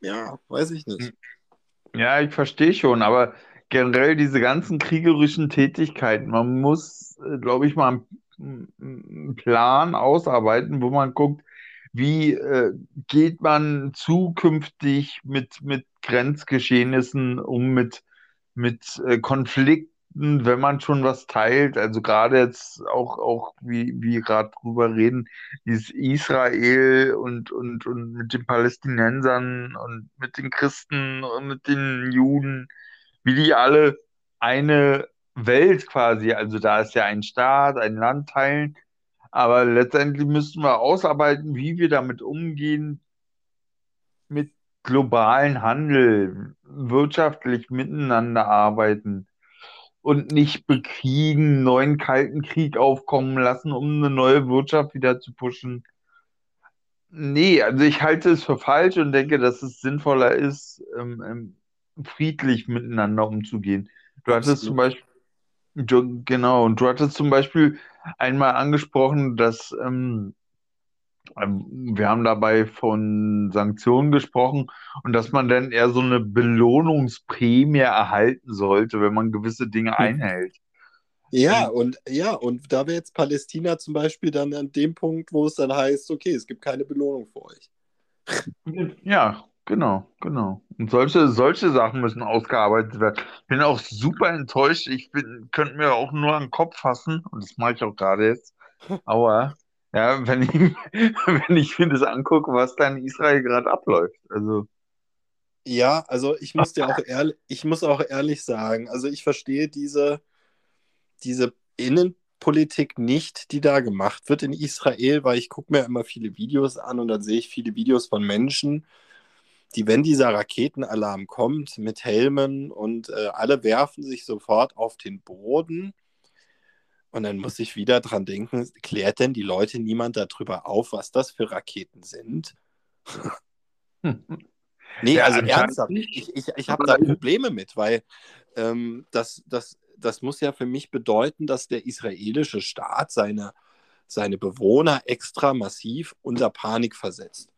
ja, weiß ich nicht. Ja, ich verstehe schon, aber generell diese ganzen kriegerischen Tätigkeiten, man muss, äh, glaube ich, mal einen Plan ausarbeiten, wo man guckt, wie äh, geht man zukünftig mit, mit Grenzgeschehnissen um, mit, mit äh, Konflikten wenn man schon was teilt, also gerade jetzt auch, auch wie, wie gerade drüber reden, dieses Israel und, und, und mit den Palästinensern und mit den Christen und mit den Juden, wie die alle eine Welt quasi, also da ist ja ein Staat, ein Land teilen, aber letztendlich müssen wir ausarbeiten, wie wir damit umgehen, mit globalen Handel, wirtschaftlich miteinander arbeiten und nicht bekriegen, neuen Kalten Krieg aufkommen lassen, um eine neue Wirtschaft wieder zu pushen. Nee, also ich halte es für falsch und denke, dass es sinnvoller ist, ähm, ähm, friedlich miteinander umzugehen. Du hattest zum Beispiel, du, genau, und du hattest zum Beispiel einmal angesprochen, dass ähm, ähm, wir haben dabei von Sanktionen gesprochen und dass man dann eher so eine Belohnungsprämie erhalten sollte, wenn man gewisse Dinge hm. einhält. Ja, und ja, und da wäre jetzt Palästina zum Beispiel dann an dem Punkt, wo es dann heißt, okay, es gibt keine Belohnung für euch. Ja, genau, genau. Und solche, solche Sachen müssen ausgearbeitet werden. Bin auch super enttäuscht. Ich bin, könnte mir auch nur an den Kopf fassen, und das mache ich auch gerade jetzt. Aber ja, wenn ich, wenn ich mir das angucke, was da in Israel gerade abläuft. Also. Ja, also ich muss dir auch ehrlich, ich muss auch ehrlich sagen, also ich verstehe diese, diese Innenpolitik nicht, die da gemacht wird in Israel, weil ich gucke mir immer viele Videos an und dann sehe ich viele Videos von Menschen, die, wenn dieser Raketenalarm kommt, mit Helmen und äh, alle werfen sich sofort auf den Boden und dann muss ich wieder dran denken, klärt denn die Leute niemand darüber auf, was das für Raketen sind? nee, ja, also ernsthaft, ich, ich, ich habe da Probleme mit, weil ähm, das, das, das muss ja für mich bedeuten, dass der israelische Staat seine, seine Bewohner extra massiv unter Panik versetzt.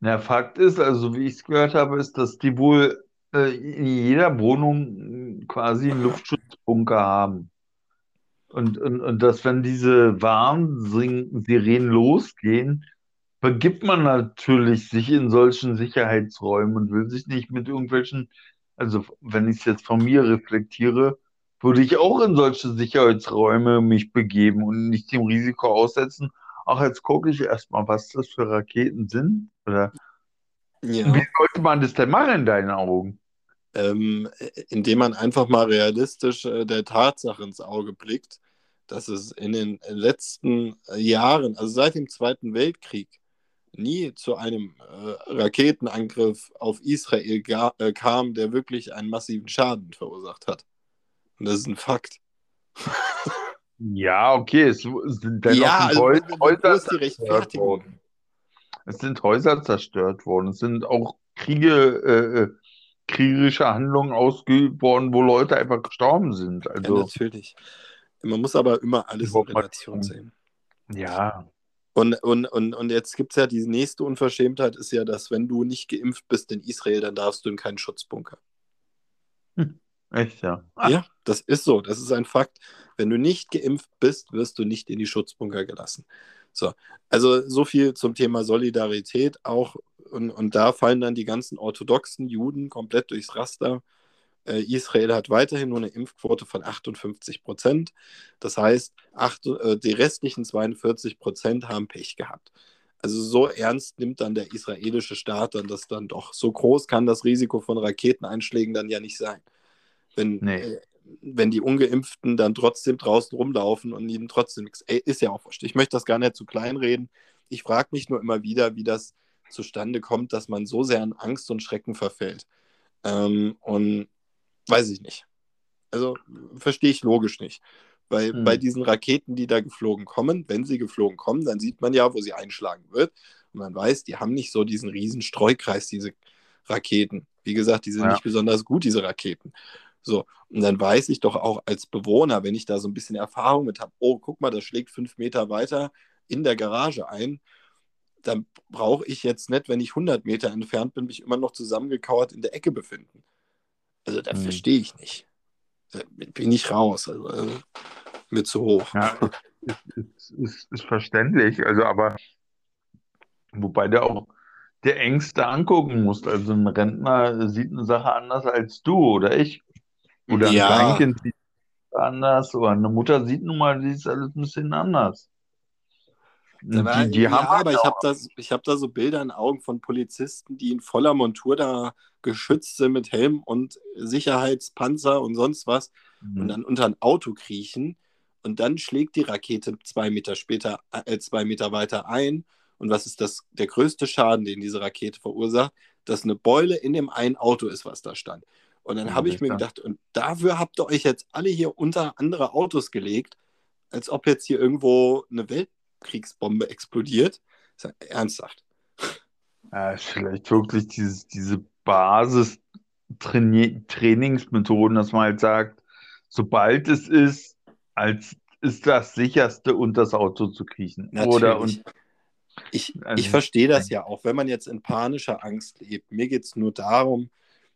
Na, Fakt ist, also wie ich es gehört habe, ist, dass die wohl äh, in jeder Wohnung quasi einen Luftschutzbunker haben. Und, und, und dass, wenn diese Warnsirenen losgehen, begibt man natürlich sich in solchen Sicherheitsräumen und will sich nicht mit irgendwelchen, also wenn ich es jetzt von mir reflektiere, würde ich auch in solche Sicherheitsräume mich begeben und nicht dem Risiko aussetzen. Ach, jetzt gucke ich erstmal, was das für Raketen sind. Oder ja. wie sollte man das denn machen in deinen Augen? ähm, indem man einfach mal realistisch äh, der Tatsache ins Auge blickt, dass es in den letzten Jahren, also seit dem Zweiten Weltkrieg, nie zu einem äh, Raketenangriff auf Israel äh, kam, der wirklich einen massiven Schaden verursacht hat. Und das ist ein Fakt. Ja, okay, es sind dennoch ja, also, Häuser zerstört worden. Es sind Häuser zerstört worden. Es sind auch Kriege äh, äh kriegerische Handlungen ausgeübt worden, wo Leute einfach gestorben sind. Also, ja, natürlich. Man muss aber immer alles in Relation sehen. Ja. Und, und, und, und jetzt gibt es ja die nächste Unverschämtheit, ist ja, dass wenn du nicht geimpft bist in Israel, dann darfst du in keinen Schutzbunker. Hm. Echt, ja. Ja, das ist so. Das ist ein Fakt. Wenn du nicht geimpft bist, wirst du nicht in die Schutzbunker gelassen. So, also so viel zum Thema Solidarität auch. Und, und da fallen dann die ganzen orthodoxen Juden komplett durchs Raster. Äh, Israel hat weiterhin nur eine Impfquote von 58 Prozent. Das heißt, acht, äh, die restlichen 42 Prozent haben Pech gehabt. Also so ernst nimmt dann der israelische Staat dann das dann doch. So groß kann das Risiko von Raketeneinschlägen dann ja nicht sein. Wenn, Nee. äh, wenn die Ungeimpften dann trotzdem draußen rumlaufen und ihnen trotzdem nichts. Ey, ist ja auch wurscht. Ich möchte das gar nicht zu klein reden. Ich frage mich nur immer wieder, wie das zustande kommt, dass man so sehr in Angst und Schrecken verfällt. Ähm, und weiß ich nicht. Also verstehe ich logisch nicht. Weil Hm. bei diesen Raketen, die da geflogen kommen, wenn sie geflogen kommen, dann sieht man ja, wo sie einschlagen wird. Und man weiß, die haben nicht so diesen riesen Streukreis, diese Raketen. Wie gesagt, die sind Ja. nicht besonders gut, diese Raketen. So, und dann weiß ich doch auch als Bewohner, wenn ich da so ein bisschen Erfahrung mit habe, oh, guck mal, das schlägt fünf Meter weiter in der Garage ein, dann brauche ich jetzt nicht, wenn ich 100 Meter entfernt bin, mich immer noch zusammengekauert in der Ecke befinden. Also da Hm. verstehe ich nicht. Da bin ich raus. Also, also mir zu hoch. Ja, ist, ist, ist, verständlich. Also, aber wobei du auch der Ängste angucken musst. Also ein Rentner sieht eine Sache anders als du oder ich. Oder ein Ja. Kleinkind sieht anders. Oder eine Mutter sieht nun mal, sieht es alles ein bisschen anders. Und Aber, die, die ja, haben aber ich habe da, ich hab da so Bilder in Augen von Polizisten, die in voller Montur da geschützt sind mit Helm und Sicherheitspanzer und sonst was und Mhm. dann unter ein Auto kriechen und dann schlägt die Rakete zwei Meter später, äh, zwei Meter weiter ein. Und was ist das, der größte Schaden, den diese Rakete verursacht? Dass eine Beule in dem einen Auto ist, was da stand. Und dann habe ich mir gedacht, und dafür habt ihr euch jetzt alle hier unter andere Autos gelegt, als ob jetzt hier irgendwo eine Weltkriegsbombe explodiert. Ernsthaft. Ja, vielleicht wirklich dieses, diese Basis-Trainingsmethoden, dass man halt sagt, sobald es ist, als ist das sicherste, unter das Auto zu kriechen. Oder Natürlich. und Ich, Also, ich verstehe das ja auch, wenn man jetzt in panischer Angst lebt. Mir geht es nur darum,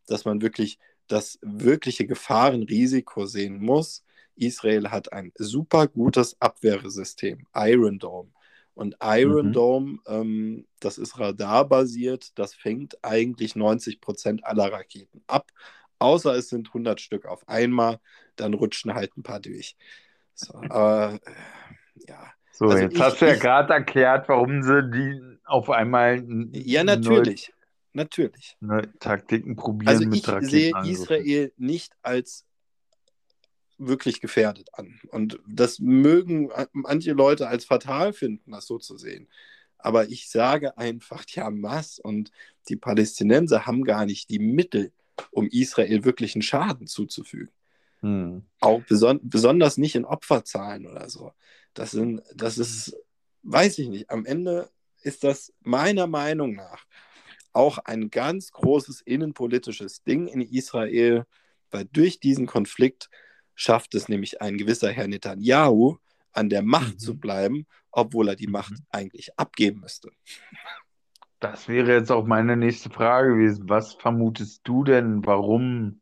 dass man wirklich das wirkliche Gefahrenrisiko sehen muss. Israel hat ein super gutes Abwehrsystem, Iron Dome. Und Iron Mhm. Dome, ähm, das ist radarbasiert, das fängt eigentlich 90 Prozent aller Raketen ab. Außer es sind 100 Stück auf einmal, dann rutschen halt ein paar durch. So, äh, ja. so, also jetzt ich- hast du ja gerade erklärt, warum sie die auf einmal Ja, natürlich. Natürlich. neue Taktiken probieren Also mit ich sehe. Israel nicht als wirklich gefährdet an. Und das mögen manche Leute als fatal finden, das so zu sehen. Aber ich sage einfach, die Hamas und die Palästinenser haben gar nicht die Mittel, um Israel wirklichen Schaden zuzufügen. Hm. Auch beson besonders nicht in Opferzahlen oder so. Das, sind, das ist, weiß ich nicht, am Ende ist das meiner Meinung nach auch ein ganz großes innenpolitisches Ding in Israel, weil durch diesen Konflikt schafft es nämlich ein gewisser Herr Netanyahu, an der Macht Mhm. zu bleiben, obwohl er die Mhm. Macht eigentlich abgeben müsste. Das wäre jetzt auch meine nächste Frage gewesen. Was vermutest du denn, warum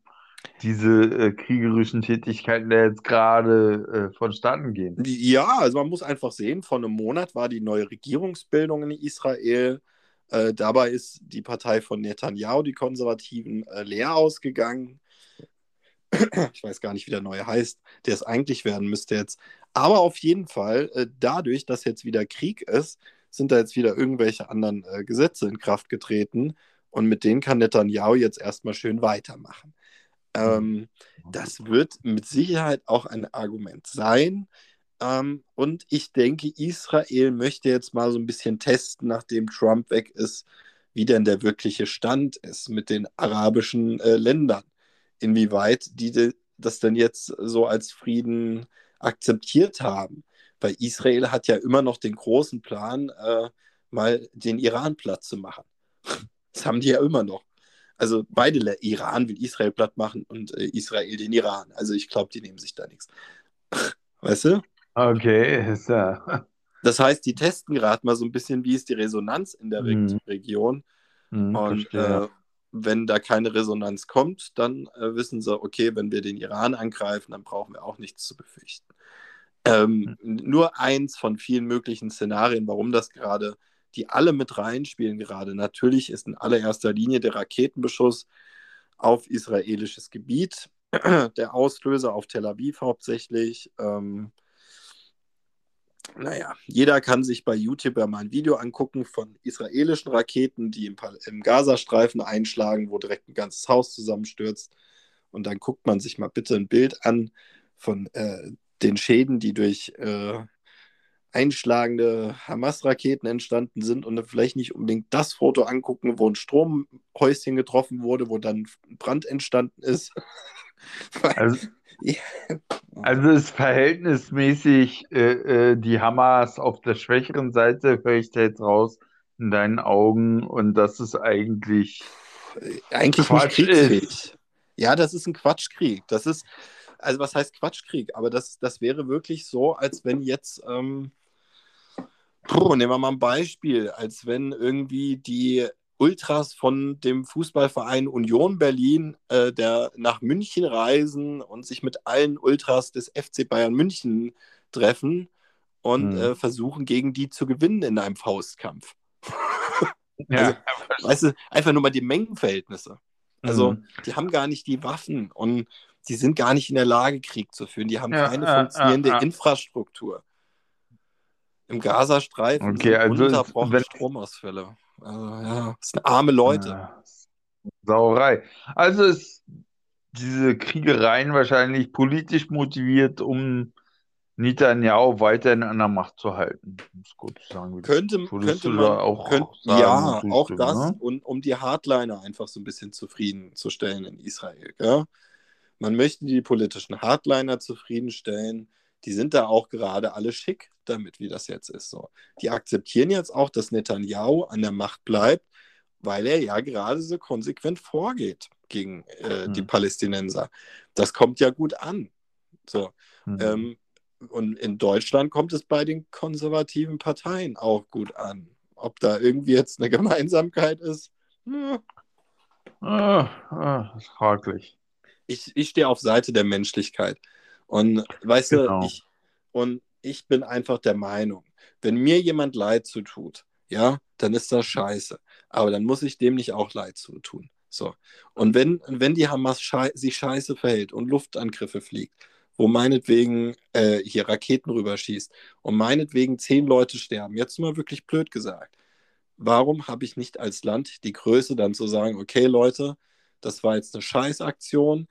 diese äh, kriegerischen Tätigkeiten da jetzt gerade äh, vonstatten gehen? Ja, also man muss einfach sehen, vor einem Monat war die neue Regierungsbildung in Israel. Äh, dabei ist die Partei von Netanyahu, die Konservativen, äh, leer ausgegangen. Ich weiß gar nicht, wie der neue heißt, der es eigentlich werden müsste jetzt. Aber auf jeden Fall, äh, dadurch, dass jetzt wieder Krieg ist, sind da jetzt wieder irgendwelche anderen äh, Gesetze in Kraft getreten. Und mit denen kann Netanyahu jetzt erstmal schön weitermachen. Ähm, das wird mit Sicherheit auch ein Argument sein. Ähm, und ich denke, Israel möchte jetzt mal so ein bisschen testen, nachdem Trump weg ist, wie denn der wirkliche Stand ist mit den arabischen äh, Ländern. Inwieweit die de, das denn jetzt so als Frieden akzeptiert haben. Weil Israel hat ja immer noch den großen Plan, äh, mal den Iran platt zu machen. Das haben die ja immer noch. Also beide, Le- Iran will Israel platt machen und äh, Israel den Iran. Also ich glaube, die nehmen sich da nichts. Weißt du? Okay, ist ja. Das heißt, die testen gerade mal so ein bisschen, wie ist die Resonanz in der Mhm. Region. Hm, Und äh, wenn da keine Resonanz kommt, dann äh, wissen sie, okay, wenn wir den Iran angreifen, dann brauchen wir auch nichts zu befürchten. Ähm, mhm. Nur eins von vielen möglichen Szenarien, warum das gerade, die alle mit reinspielen gerade. Natürlich ist in allererster Linie der Raketenbeschuss auf israelisches Gebiet, der Auslöser auf Tel Aviv hauptsächlich. Ähm, naja, jeder kann sich bei YouTube ja mal ein Video angucken von israelischen Raketen, die im, im Gazastreifen einschlagen, wo direkt ein ganzes Haus zusammenstürzt. Und dann guckt man sich mal bitte ein Bild an von äh, den Schäden, die durch äh, einschlagende Hamas-Raketen entstanden sind und vielleicht nicht unbedingt das Foto angucken, wo ein Stromhäuschen getroffen wurde, wo dann Brand entstanden ist. also, also ist verhältnismäßig äh, äh, die Hamas auf der schwächeren Seite, höre ich da jetzt raus, in deinen Augen und das ist eigentlich eigentlich Quatsch nicht kriegsfähig. Ist. Ja, das ist ein Quatschkrieg. Das ist, also was heißt Quatschkrieg? Aber das, das wäre wirklich so, als wenn jetzt, ähm, puh, nehmen wir mal ein Beispiel, als wenn irgendwie die Ultras von dem Fußballverein Union Berlin, äh, der nach München reisen und sich mit allen Ultras des FC Bayern München treffen und hm. äh, versuchen, gegen die zu gewinnen in einem Faustkampf. ja. also, weißt du, einfach nur mal die Mengenverhältnisse. Also, mhm. die haben gar nicht die Waffen und die sind gar nicht in der Lage, Krieg zu führen. Die haben ja, keine funktionierende äh, äh, Infrastruktur. Im Gazastreifen okay, sind also unterbrochene Stromausfälle. Also, ja, das sind arme Leute. Ja, Sauerei. Also ist diese Kriegereien wahrscheinlich politisch motiviert, um Netanyahu weiterhin an der Macht zu halten. Gut sagen. Könnte, könnte man auch könnt, sagen, Ja, auch das ne? und um die Hardliner einfach so ein bisschen zufriedenzustellen in Israel. Gell? Man möchte die politischen Hardliner zufriedenstellen. Die sind da auch gerade alle schick damit, wie das jetzt ist. So. Die akzeptieren jetzt auch, dass Netanyahu an der Macht bleibt, weil er ja gerade so konsequent vorgeht gegen äh, mhm. die Palästinenser. Das kommt ja gut an. So. Mhm. Ähm, und in Deutschland kommt es bei den konservativen Parteien auch gut an. Ob da irgendwie jetzt eine Gemeinsamkeit ist? Hm. Ah, ah, ist fraglich. Ich, ich stehe auf Seite der Menschlichkeit. Und weißt genau. du, ich, und ich bin einfach der Meinung, wenn mir jemand Leid zutut, ja, dann ist das scheiße. Aber dann muss ich dem nicht auch Leid zutun. So. Und wenn, wenn die Hamas schei sich scheiße verhält und Luftangriffe fliegt, wo meinetwegen äh, hier Raketen rüberschießt und meinetwegen zehn Leute sterben, jetzt mal wirklich blöd gesagt, warum habe ich nicht als Land die Größe dann zu sagen, okay Leute, das war jetzt eine Scheißaktion,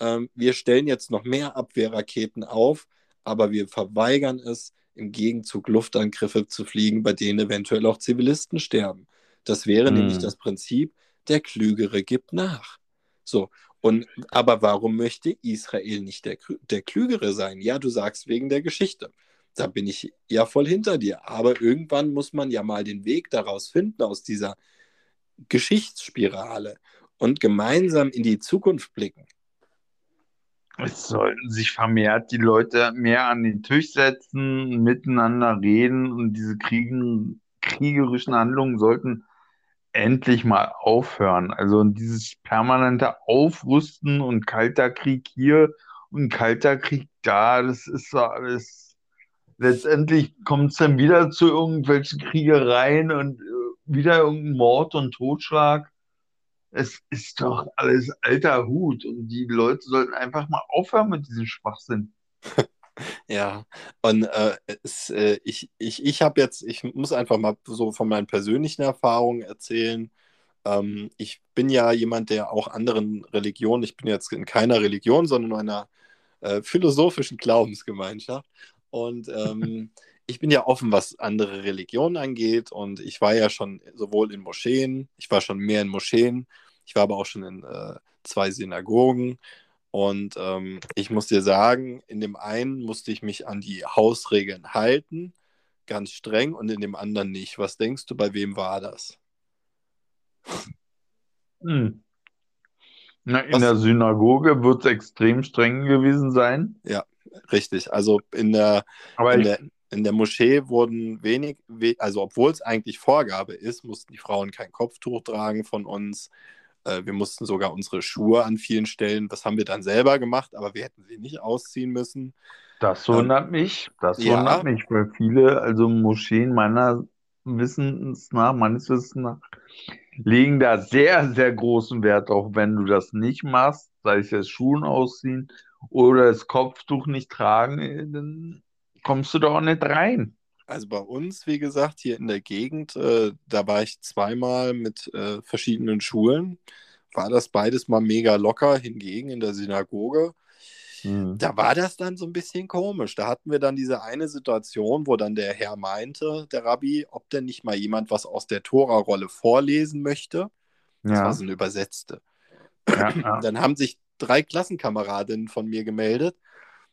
ähm, wir stellen jetzt noch mehr Abwehrraketen auf, aber wir verweigern es, im Gegenzug Luftangriffe zu fliegen, bei denen eventuell auch Zivilisten sterben. Das wäre hm. nämlich das Prinzip, der Klügere gibt nach. So, und aber warum möchte Israel nicht der, der Klügere sein? Ja, du sagst wegen der Geschichte. Da bin ich ja voll hinter dir. Aber irgendwann muss man ja mal den Weg daraus finden, aus dieser Geschichtsspirale und gemeinsam in die Zukunft blicken. Es sollten sich vermehrt die Leute mehr an den Tisch setzen, miteinander reden und diese Kriegen, kriegerischen Handlungen sollten endlich mal aufhören. Also dieses permanente Aufrüsten und kalter Krieg hier und kalter Krieg da, das ist so alles. Letztendlich kommt es dann wieder zu irgendwelchen Kriegereien und äh, wieder irgendein Mord und Totschlag es ist doch alles alter Hut und die Leute sollten einfach mal aufhören mit diesem Schwachsinn. Ja, und äh, es, äh, ich, ich, ich habe jetzt, ich muss einfach mal so von meinen persönlichen Erfahrungen erzählen. Ähm, ich bin ja jemand, der auch anderen Religionen, ich bin jetzt in keiner Religion, sondern in einer äh, philosophischen Glaubensgemeinschaft. Und ähm, ich bin ja offen, was andere Religionen angeht. Und ich war ja schon sowohl in Moscheen, ich war schon mehr in Moscheen, ich war aber auch schon in äh, zwei Synagogen. Und ähm, ich muss dir sagen, in dem einen musste ich mich an die Hausregeln halten, ganz streng, und in dem anderen nicht. Was denkst du, bei wem war das? Hm. Na, in Was? der Synagoge wird es extrem streng gewesen sein. Ja, richtig. Also in der, in der, in der Moschee wurden wenig, also obwohl es eigentlich Vorgabe ist, mussten die Frauen kein Kopftuch tragen von uns. Äh, wir mussten sogar unsere Schuhe an vielen Stellen, das haben wir dann selber gemacht, aber wir hätten sie nicht ausziehen müssen. Das wundert ähm, mich. Das ja. wundert mich, weil viele, also Moscheen meiner Wissens nach, meines Wissens nach, legen da sehr, sehr großen Wert drauf, wenn du das nicht machst, sei es jetzt Schuhen ausziehen oder das Kopftuch nicht tragen, dann kommst du doch auch nicht rein. Also bei uns, wie gesagt, hier in der Gegend, äh, da war ich zweimal mit äh, verschiedenen Schulen, war das beides mal mega locker. Hingegen in der Synagoge, mhm. da war das dann so ein bisschen komisch. Da hatten wir dann diese eine Situation, wo dann der Herr meinte, der Rabbi, ob denn nicht mal jemand was aus der Tora-Rolle vorlesen möchte. Das ja. war so eine Übersetzte. Ja, ja. Dann haben sich drei Klassenkameradinnen von mir gemeldet.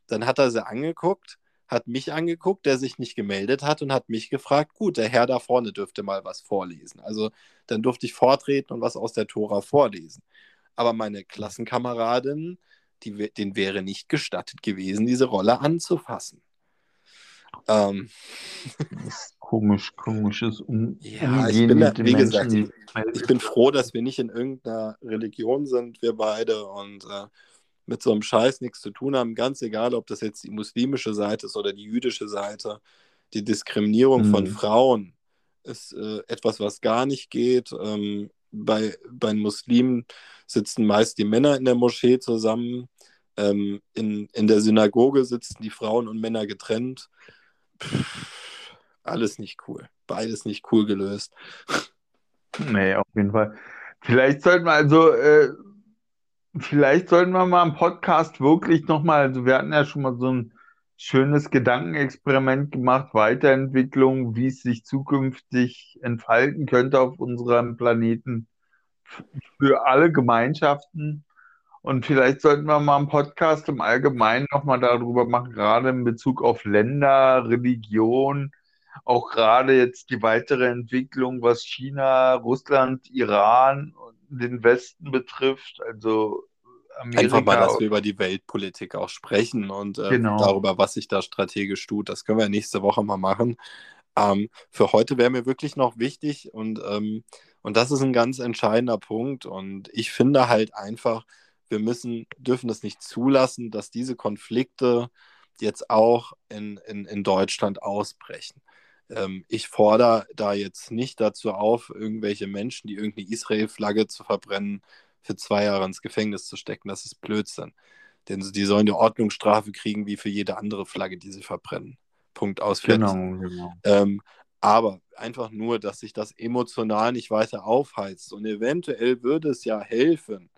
Dann hat er sie angeguckt hat mich angeguckt, der sich nicht gemeldet hat und hat mich gefragt, gut, der Herr da vorne dürfte mal was vorlesen. Also dann durfte ich vortreten und was aus der Tora vorlesen. Aber meine Klassenkameradin, die, denen wäre nicht gestattet gewesen, diese Rolle anzufassen. Ähm. Komisch, komisches um Ja, ich bin, da, wie gesagt, ich, ich, bin froh, dass wir nicht in irgendeiner Religion sind, wir beide. Und äh, mit so einem Scheiß nichts zu tun haben, ganz egal, ob das jetzt die muslimische Seite ist oder die jüdische Seite. Die Diskriminierung mhm. von Frauen ist äh, etwas, was gar nicht geht. Ähm, bei, bei Muslimen sitzen meist die Männer in der Moschee zusammen. Ähm, in, in der Synagoge sitzen die Frauen und Männer getrennt. Pff, alles nicht cool. Beides nicht cool gelöst. Nee, auf jeden Fall. Vielleicht sollten wir also äh, Vielleicht sollten wir mal im Podcast wirklich nochmal, also wir hatten ja schon mal so ein schönes Gedankenexperiment gemacht, Weiterentwicklung, wie es sich zukünftig entfalten könnte auf unserem Planeten für alle Gemeinschaften. Und vielleicht sollten wir mal einen Podcast im Allgemeinen nochmal darüber machen, gerade in Bezug auf Länder, Religion, auch gerade jetzt die weitere Entwicklung, was China, Russland, Iran den Westen betrifft, also Amerika. Einfach mal, dass wir über die Weltpolitik auch sprechen und äh, genau. darüber, was sich da strategisch tut. Das können wir nächste Woche mal machen. Ähm, für heute wäre mir wirklich noch wichtig und, ähm, und das ist ein ganz entscheidender Punkt. Und ich finde halt einfach, wir müssen, dürfen es nicht zulassen, dass diese Konflikte jetzt auch in, in, in Deutschland ausbrechen. Ähm, ich fordere da jetzt nicht dazu auf, irgendwelche Menschen, die irgendeine Israel-Flagge zu verbrennen, für zwei Jahre ins Gefängnis zu stecken. Das ist Blödsinn. Denn die sollen eine Ordnungsstrafe kriegen, wie für jede andere Flagge, die sie verbrennen. Punkt aus. Genau, genau. Ähm, aber einfach nur, dass sich das emotional nicht weiter aufheizt. Und eventuell würde es ja helfen,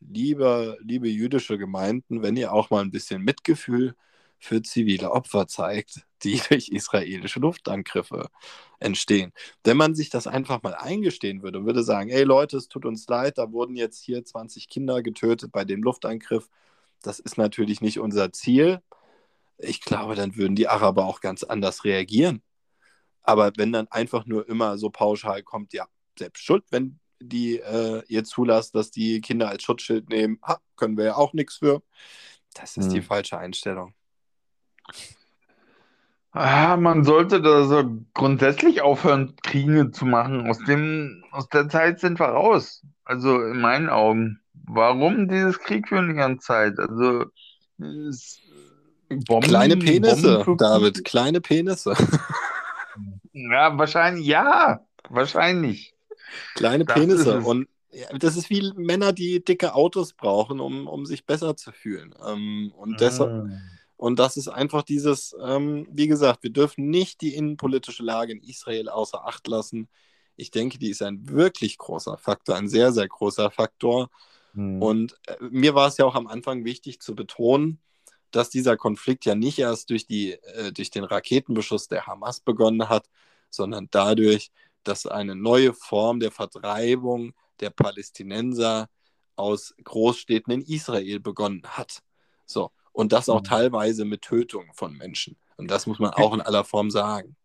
liebe, liebe jüdische Gemeinden, wenn ihr auch mal ein bisschen Mitgefühl für zivile Opfer zeigt, die durch israelische Luftangriffe entstehen. Wenn man sich das einfach mal eingestehen würde und würde sagen, ey Leute, es tut uns leid, da wurden jetzt hier 20 Kinder getötet bei dem Luftangriff, das ist natürlich nicht unser Ziel. Ich glaube, dann würden die Araber auch ganz anders reagieren. Aber wenn dann einfach nur immer so pauschal kommt, ja, selbst schuld, wenn die äh, ihr zulasst, dass die Kinder als Schutzschild nehmen, ha, können wir ja auch nichts für. Das ist hm. die falsche Einstellung. Ah, man sollte da so grundsätzlich aufhören, Kriege zu machen. Aus dem, aus der Zeit sind wir raus. Also in meinen Augen. Warum dieses Krieg für die ganze Zeit? Also Bomben, kleine Penisse, David, kleine Penisse. ja, wahrscheinlich, ja, wahrscheinlich. Kleine das Penisse. Und ja, das ist wie Männer, die dicke Autos brauchen, um, um sich besser zu fühlen. Ähm, und deshalb. Und das ist einfach dieses, ähm, wie gesagt, wir dürfen nicht die innenpolitische Lage in Israel außer Acht lassen. Ich denke, die ist ein wirklich großer Faktor, ein sehr, sehr großer Faktor. Hm. Und äh, mir war es ja auch am Anfang wichtig zu betonen, dass dieser Konflikt ja nicht erst durch, die, äh, durch den Raketenbeschuss der Hamas begonnen hat, sondern dadurch, dass eine neue Form der Vertreibung der Palästinenser aus Großstädten in Israel begonnen hat. So, und das auch mhm. teilweise mit Tötung von Menschen. Und das muss man auch in aller Form sagen.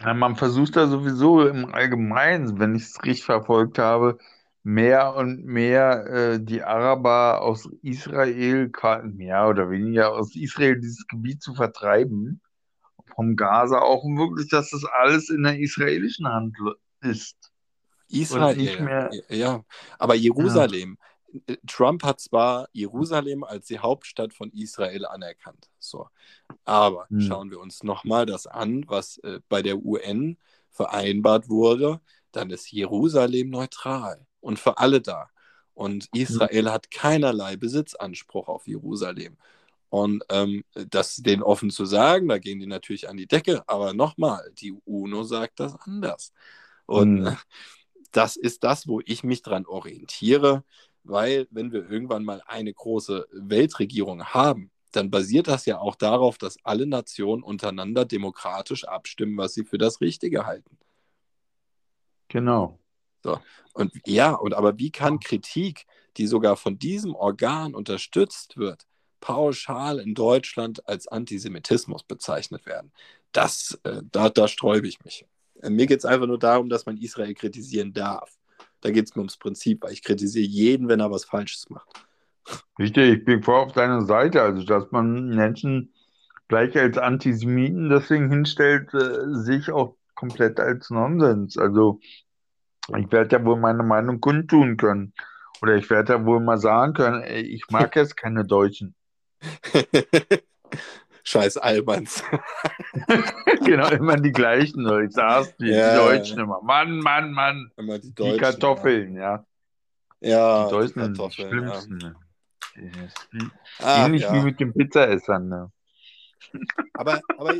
Ja, man versucht da sowieso im Allgemeinen, wenn ich es richtig verfolgt habe, mehr und mehr äh, die Araber aus Israel, mehr oder weniger aus Israel dieses Gebiet zu vertreiben. Vom Gaza auch wirklich, dass das alles in der israelischen Hand ist. Israel, nicht mehr- ja. Aber Jerusalem, äh, Trump hat zwar Jerusalem als die Hauptstadt von Israel anerkannt, so. Aber Hm. schauen wir uns nochmal das an, was äh, bei der UN vereinbart wurde, dann ist Jerusalem neutral und für alle da. Und Israel hat keinerlei Besitzanspruch auf Jerusalem. Und ähm, das denen offen zu sagen, da gehen die natürlich an die Decke. Aber nochmal, die UNO sagt das anders. Und Hm. äh, das ist das, wo ich mich dran orientiere, weil wenn wir irgendwann mal eine große Weltregierung haben, dann basiert das ja auch darauf, dass alle Nationen untereinander demokratisch abstimmen, was sie für das Richtige halten. Genau. Und ja, und aber wie kann Kritik, die sogar von diesem Organ unterstützt wird, pauschal in Deutschland als Antisemitismus bezeichnet werden? Das, äh, da, da sträube ich mich. Äh, Mir geht es einfach nur darum, dass man Israel kritisieren darf. Da geht es mir ums Prinzip, weil ich kritisiere jeden, wenn er was Falsches macht. Richtig, ich bin voll auf deiner Seite. Also, dass man Menschen gleich als Antisemiten deswegen hinstellt, äh, sehe ich auch komplett als Nonsens. Also, ich werde ja wohl meine Meinung kundtun können. Oder ich werde ja wohl mal sagen können, ey, ich mag jetzt keine Deutschen. Scheiß Albans. Genau, immer die gleichen. Ich sag's dir, Ja. die Deutschen immer. Mann, Mann, Mann. Immer die Die Deutschen. Kartoffeln, ja. Ja, Die die Deutschen die Kartoffeln. Ja. schlimmsten. ne? Yes. Ah, Ähnlich ja. wie mit den Pizzaessern. Ne? Aber, aber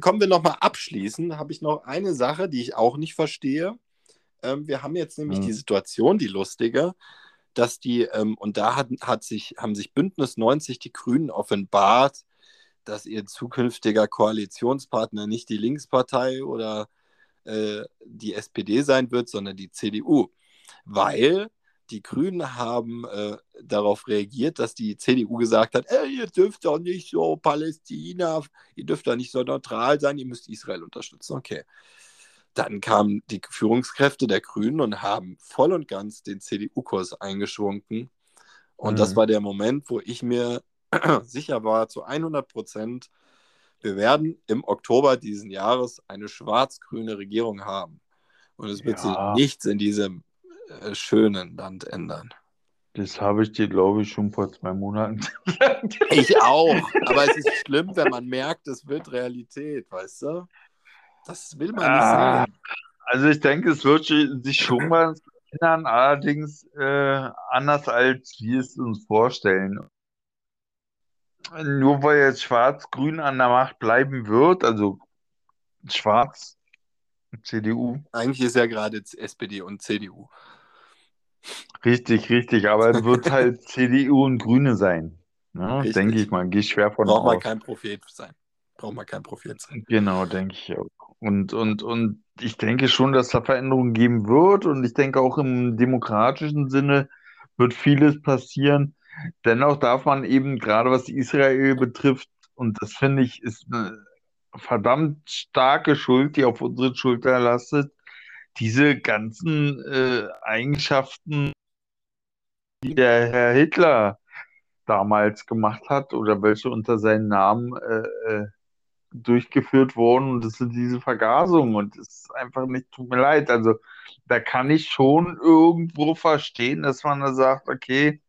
kommen wir nochmal abschließen, habe ich noch eine Sache, die ich auch nicht verstehe. Ähm, wir haben jetzt nämlich Hm. die Situation, die lustige, dass die, ähm, und da hat, hat sich, haben sich Bündnis 90 die Grünen offenbart, dass ihr zukünftiger Koalitionspartner nicht die Linkspartei oder äh, die SPD sein wird, sondern die CDU. Weil die Grünen haben äh, darauf reagiert, dass die CDU gesagt hat, ey, ihr dürft doch nicht so Palästina, ihr dürft doch nicht so neutral sein, ihr müsst Israel unterstützen. Okay. Dann kamen die Führungskräfte der Grünen und haben voll und ganz den CDU-Kurs eingeschwungen. Und Mhm. das war der Moment, wo ich mir sicher war, zu 100 Prozent, wir werden im Oktober diesen Jahres eine schwarz-grüne Regierung haben. Und es wird Ja. sich nichts in diesem äh, schönen Land ändern. Das habe ich dir, glaube ich, schon vor zwei Monaten gesagt. Ich auch. Aber es ist schlimm, wenn man merkt, es wird Realität, weißt du? Das will man nicht Ah, sehen. Also ich denke, es wird sich schon was ändern, allerdings äh, anders als wir es uns vorstellen. Nur weil jetzt Schwarz-Grün an der Macht bleiben wird, also Schwarz, CDU, Eigentlich ist ja gerade SPD und CDU. richtig, richtig, aber es wird halt CDU und Grüne sein. Ne? Richtig. Denke ich mal, gehe ich schwer von Braucht man aus. kein Prophet sein. Braucht man kein Prophet sein. Genau, denke ich auch. Und, und, und ich denke schon, dass da Veränderungen geben wird. Und ich denke auch im demokratischen Sinne wird vieles passieren. Dennoch darf man eben, gerade was Israel betrifft, und das finde ich, ist eine verdammt starke Schuld, die auf unsere Schulter lastet, diese ganzen äh, Eigenschaften, die der Herr Hitler damals gemacht hat oder welche unter seinem Namen äh, äh, durchgeführt wurden und das sind diese Vergasungen und es ist einfach nicht, tut mir leid. Also da kann ich schon irgendwo verstehen, dass man da sagt, okay,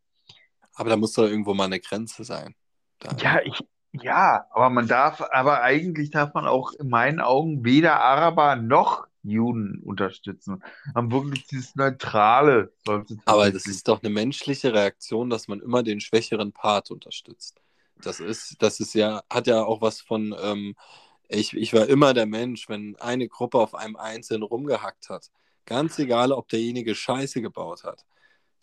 Aber da muss doch irgendwo mal eine Grenze sein. Da, ja, ich, ja, aber man darf, aber eigentlich darf man auch in meinen Augen weder Araber noch Juden unterstützen. Man wirklich dieses Neutrale Aber das ist doch eine menschliche Reaktion, dass man immer den schwächeren Part unterstützt. Das ist, das ist ja, hat ja auch was von, ähm, ich, ich war immer der Mensch, wenn eine Gruppe auf einem Einzelnen rumgehackt hat, ganz egal, ob derjenige Scheiße gebaut hat,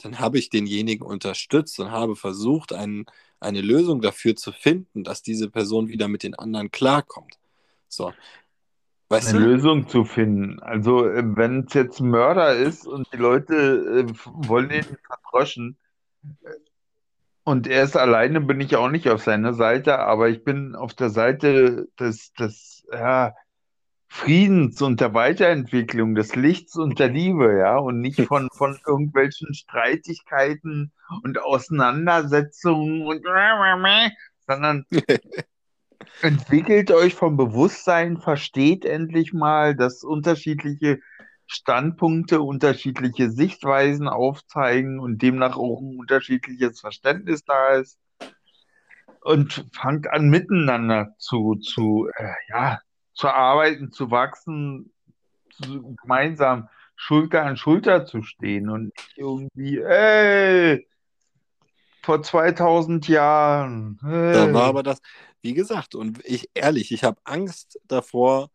dann habe ich denjenigen unterstützt und habe versucht, ein, eine Lösung dafür zu finden, dass diese Person wieder mit den anderen klarkommt. So. Weißt eine du? Lösung zu finden. Also, äh, wenn es jetzt ein Mörder ist und die Leute äh, wollen ihn verdröschen äh, und er ist alleine, bin ich auch nicht auf seiner Seite, aber ich bin auf der Seite des, des ja, Friedens und der Weiterentwicklung, des Lichts und der Liebe, ja, und nicht von, von irgendwelchen Streitigkeiten und Auseinandersetzungen und sondern entwickelt euch vom Bewusstsein, versteht endlich mal, dass unterschiedliche Standpunkte, unterschiedliche Sichtweisen aufzeigen und demnach auch ein unterschiedliches Verständnis da ist. Und fangt an, miteinander zu, zu, äh, ja, zu arbeiten, zu wachsen, zu, gemeinsam Schulter an Schulter zu stehen und nicht irgendwie, ey, vor 2000 Jahren. Da war Hey. aber das, wie gesagt, und ich ehrlich, ich habe Angst davor,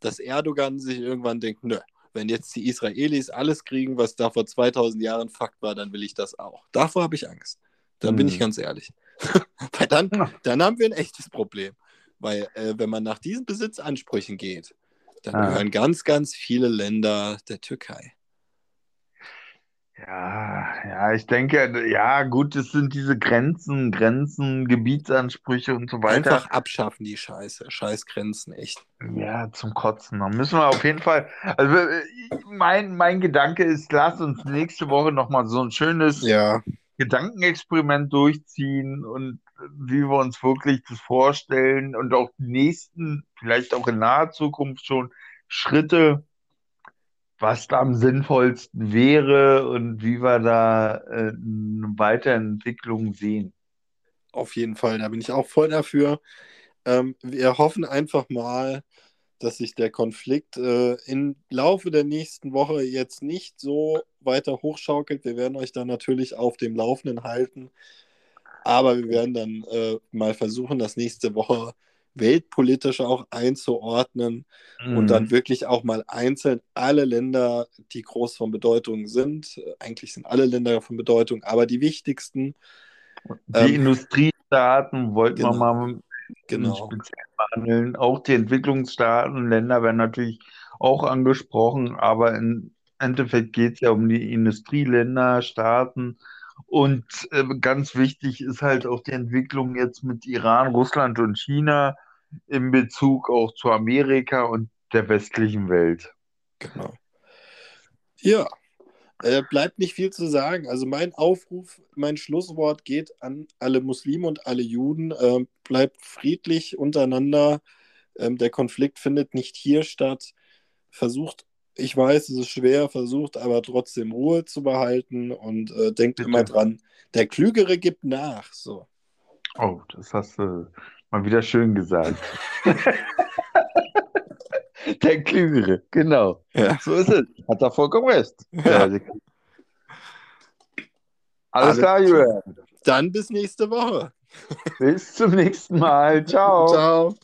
dass Erdogan sich irgendwann denkt, nö, wenn jetzt die Israelis alles kriegen, was da vor 2000 Jahren Fakt war, dann will ich das auch. Davor habe ich Angst. Da bin ich Hm. ganz ehrlich. Weil dann, dann haben wir ein echtes Problem. Weil äh, wenn man nach diesen Besitzansprüchen geht, dann Ah. gehören ganz, ganz viele Länder der Türkei. Ja, ja, ich denke, ja, gut, es sind diese Grenzen, Grenzen, Gebietsansprüche und so weiter. Einfach abschaffen die Scheiße. Scheiß Grenzen, echt. Ja, zum Kotzen. Da müssen wir auf jeden Fall. Also äh, mein, mein Gedanke ist, lass uns nächste Woche nochmal so ein schönes Ja. Gedankenexperiment durchziehen und wie wir uns wirklich das vorstellen und auch die nächsten, vielleicht auch in naher Zukunft schon, Schritte, was da am sinnvollsten wäre und wie wir da äh, eine Weiterentwicklung sehen. Auf jeden Fall, da bin ich auch voll dafür. Ähm, wir hoffen einfach mal, dass sich der Konflikt äh, im Laufe der nächsten Woche jetzt nicht so weiter hochschaukelt. Wir werden euch dann natürlich auf dem Laufenden halten. Aber wir werden dann äh, mal versuchen, das nächste Woche weltpolitisch auch einzuordnen und dann wirklich auch mal einzeln alle Länder, die groß von Bedeutung sind. Äh, Eigentlich sind alle Länder von Bedeutung, aber die wichtigsten. Die Ähm, Industriestaaten wollten wir genau. mal Genau. speziell behandeln. Auch die Entwicklungsstaaten, Länder werden natürlich auch angesprochen, aber im Endeffekt geht es ja um die Industrieländer, Staaten. Und äh, ganz wichtig ist halt auch die Entwicklung jetzt mit Iran, Russland und China in Bezug auch zu Amerika und der westlichen Welt. Genau. Ja, äh, bleibt nicht viel zu sagen. Also mein Aufruf, mein Schlusswort geht an alle Muslime und alle Juden. Ähm, bleibt friedlich untereinander. Ähm, der Konflikt findet nicht hier statt. Versucht, ich weiß, es ist schwer, versucht aber trotzdem Ruhe zu behalten und äh, denkt Bitte. immer dran, der Klügere gibt nach. So. Oh, das hast du mal wieder schön gesagt. Der Klügere, genau. Ja. So ist es. Hat er vollkommen recht. Ja. Alles klar, Julian. Dann bis nächste Woche. Bis zum nächsten Mal. Ciao. Ciao.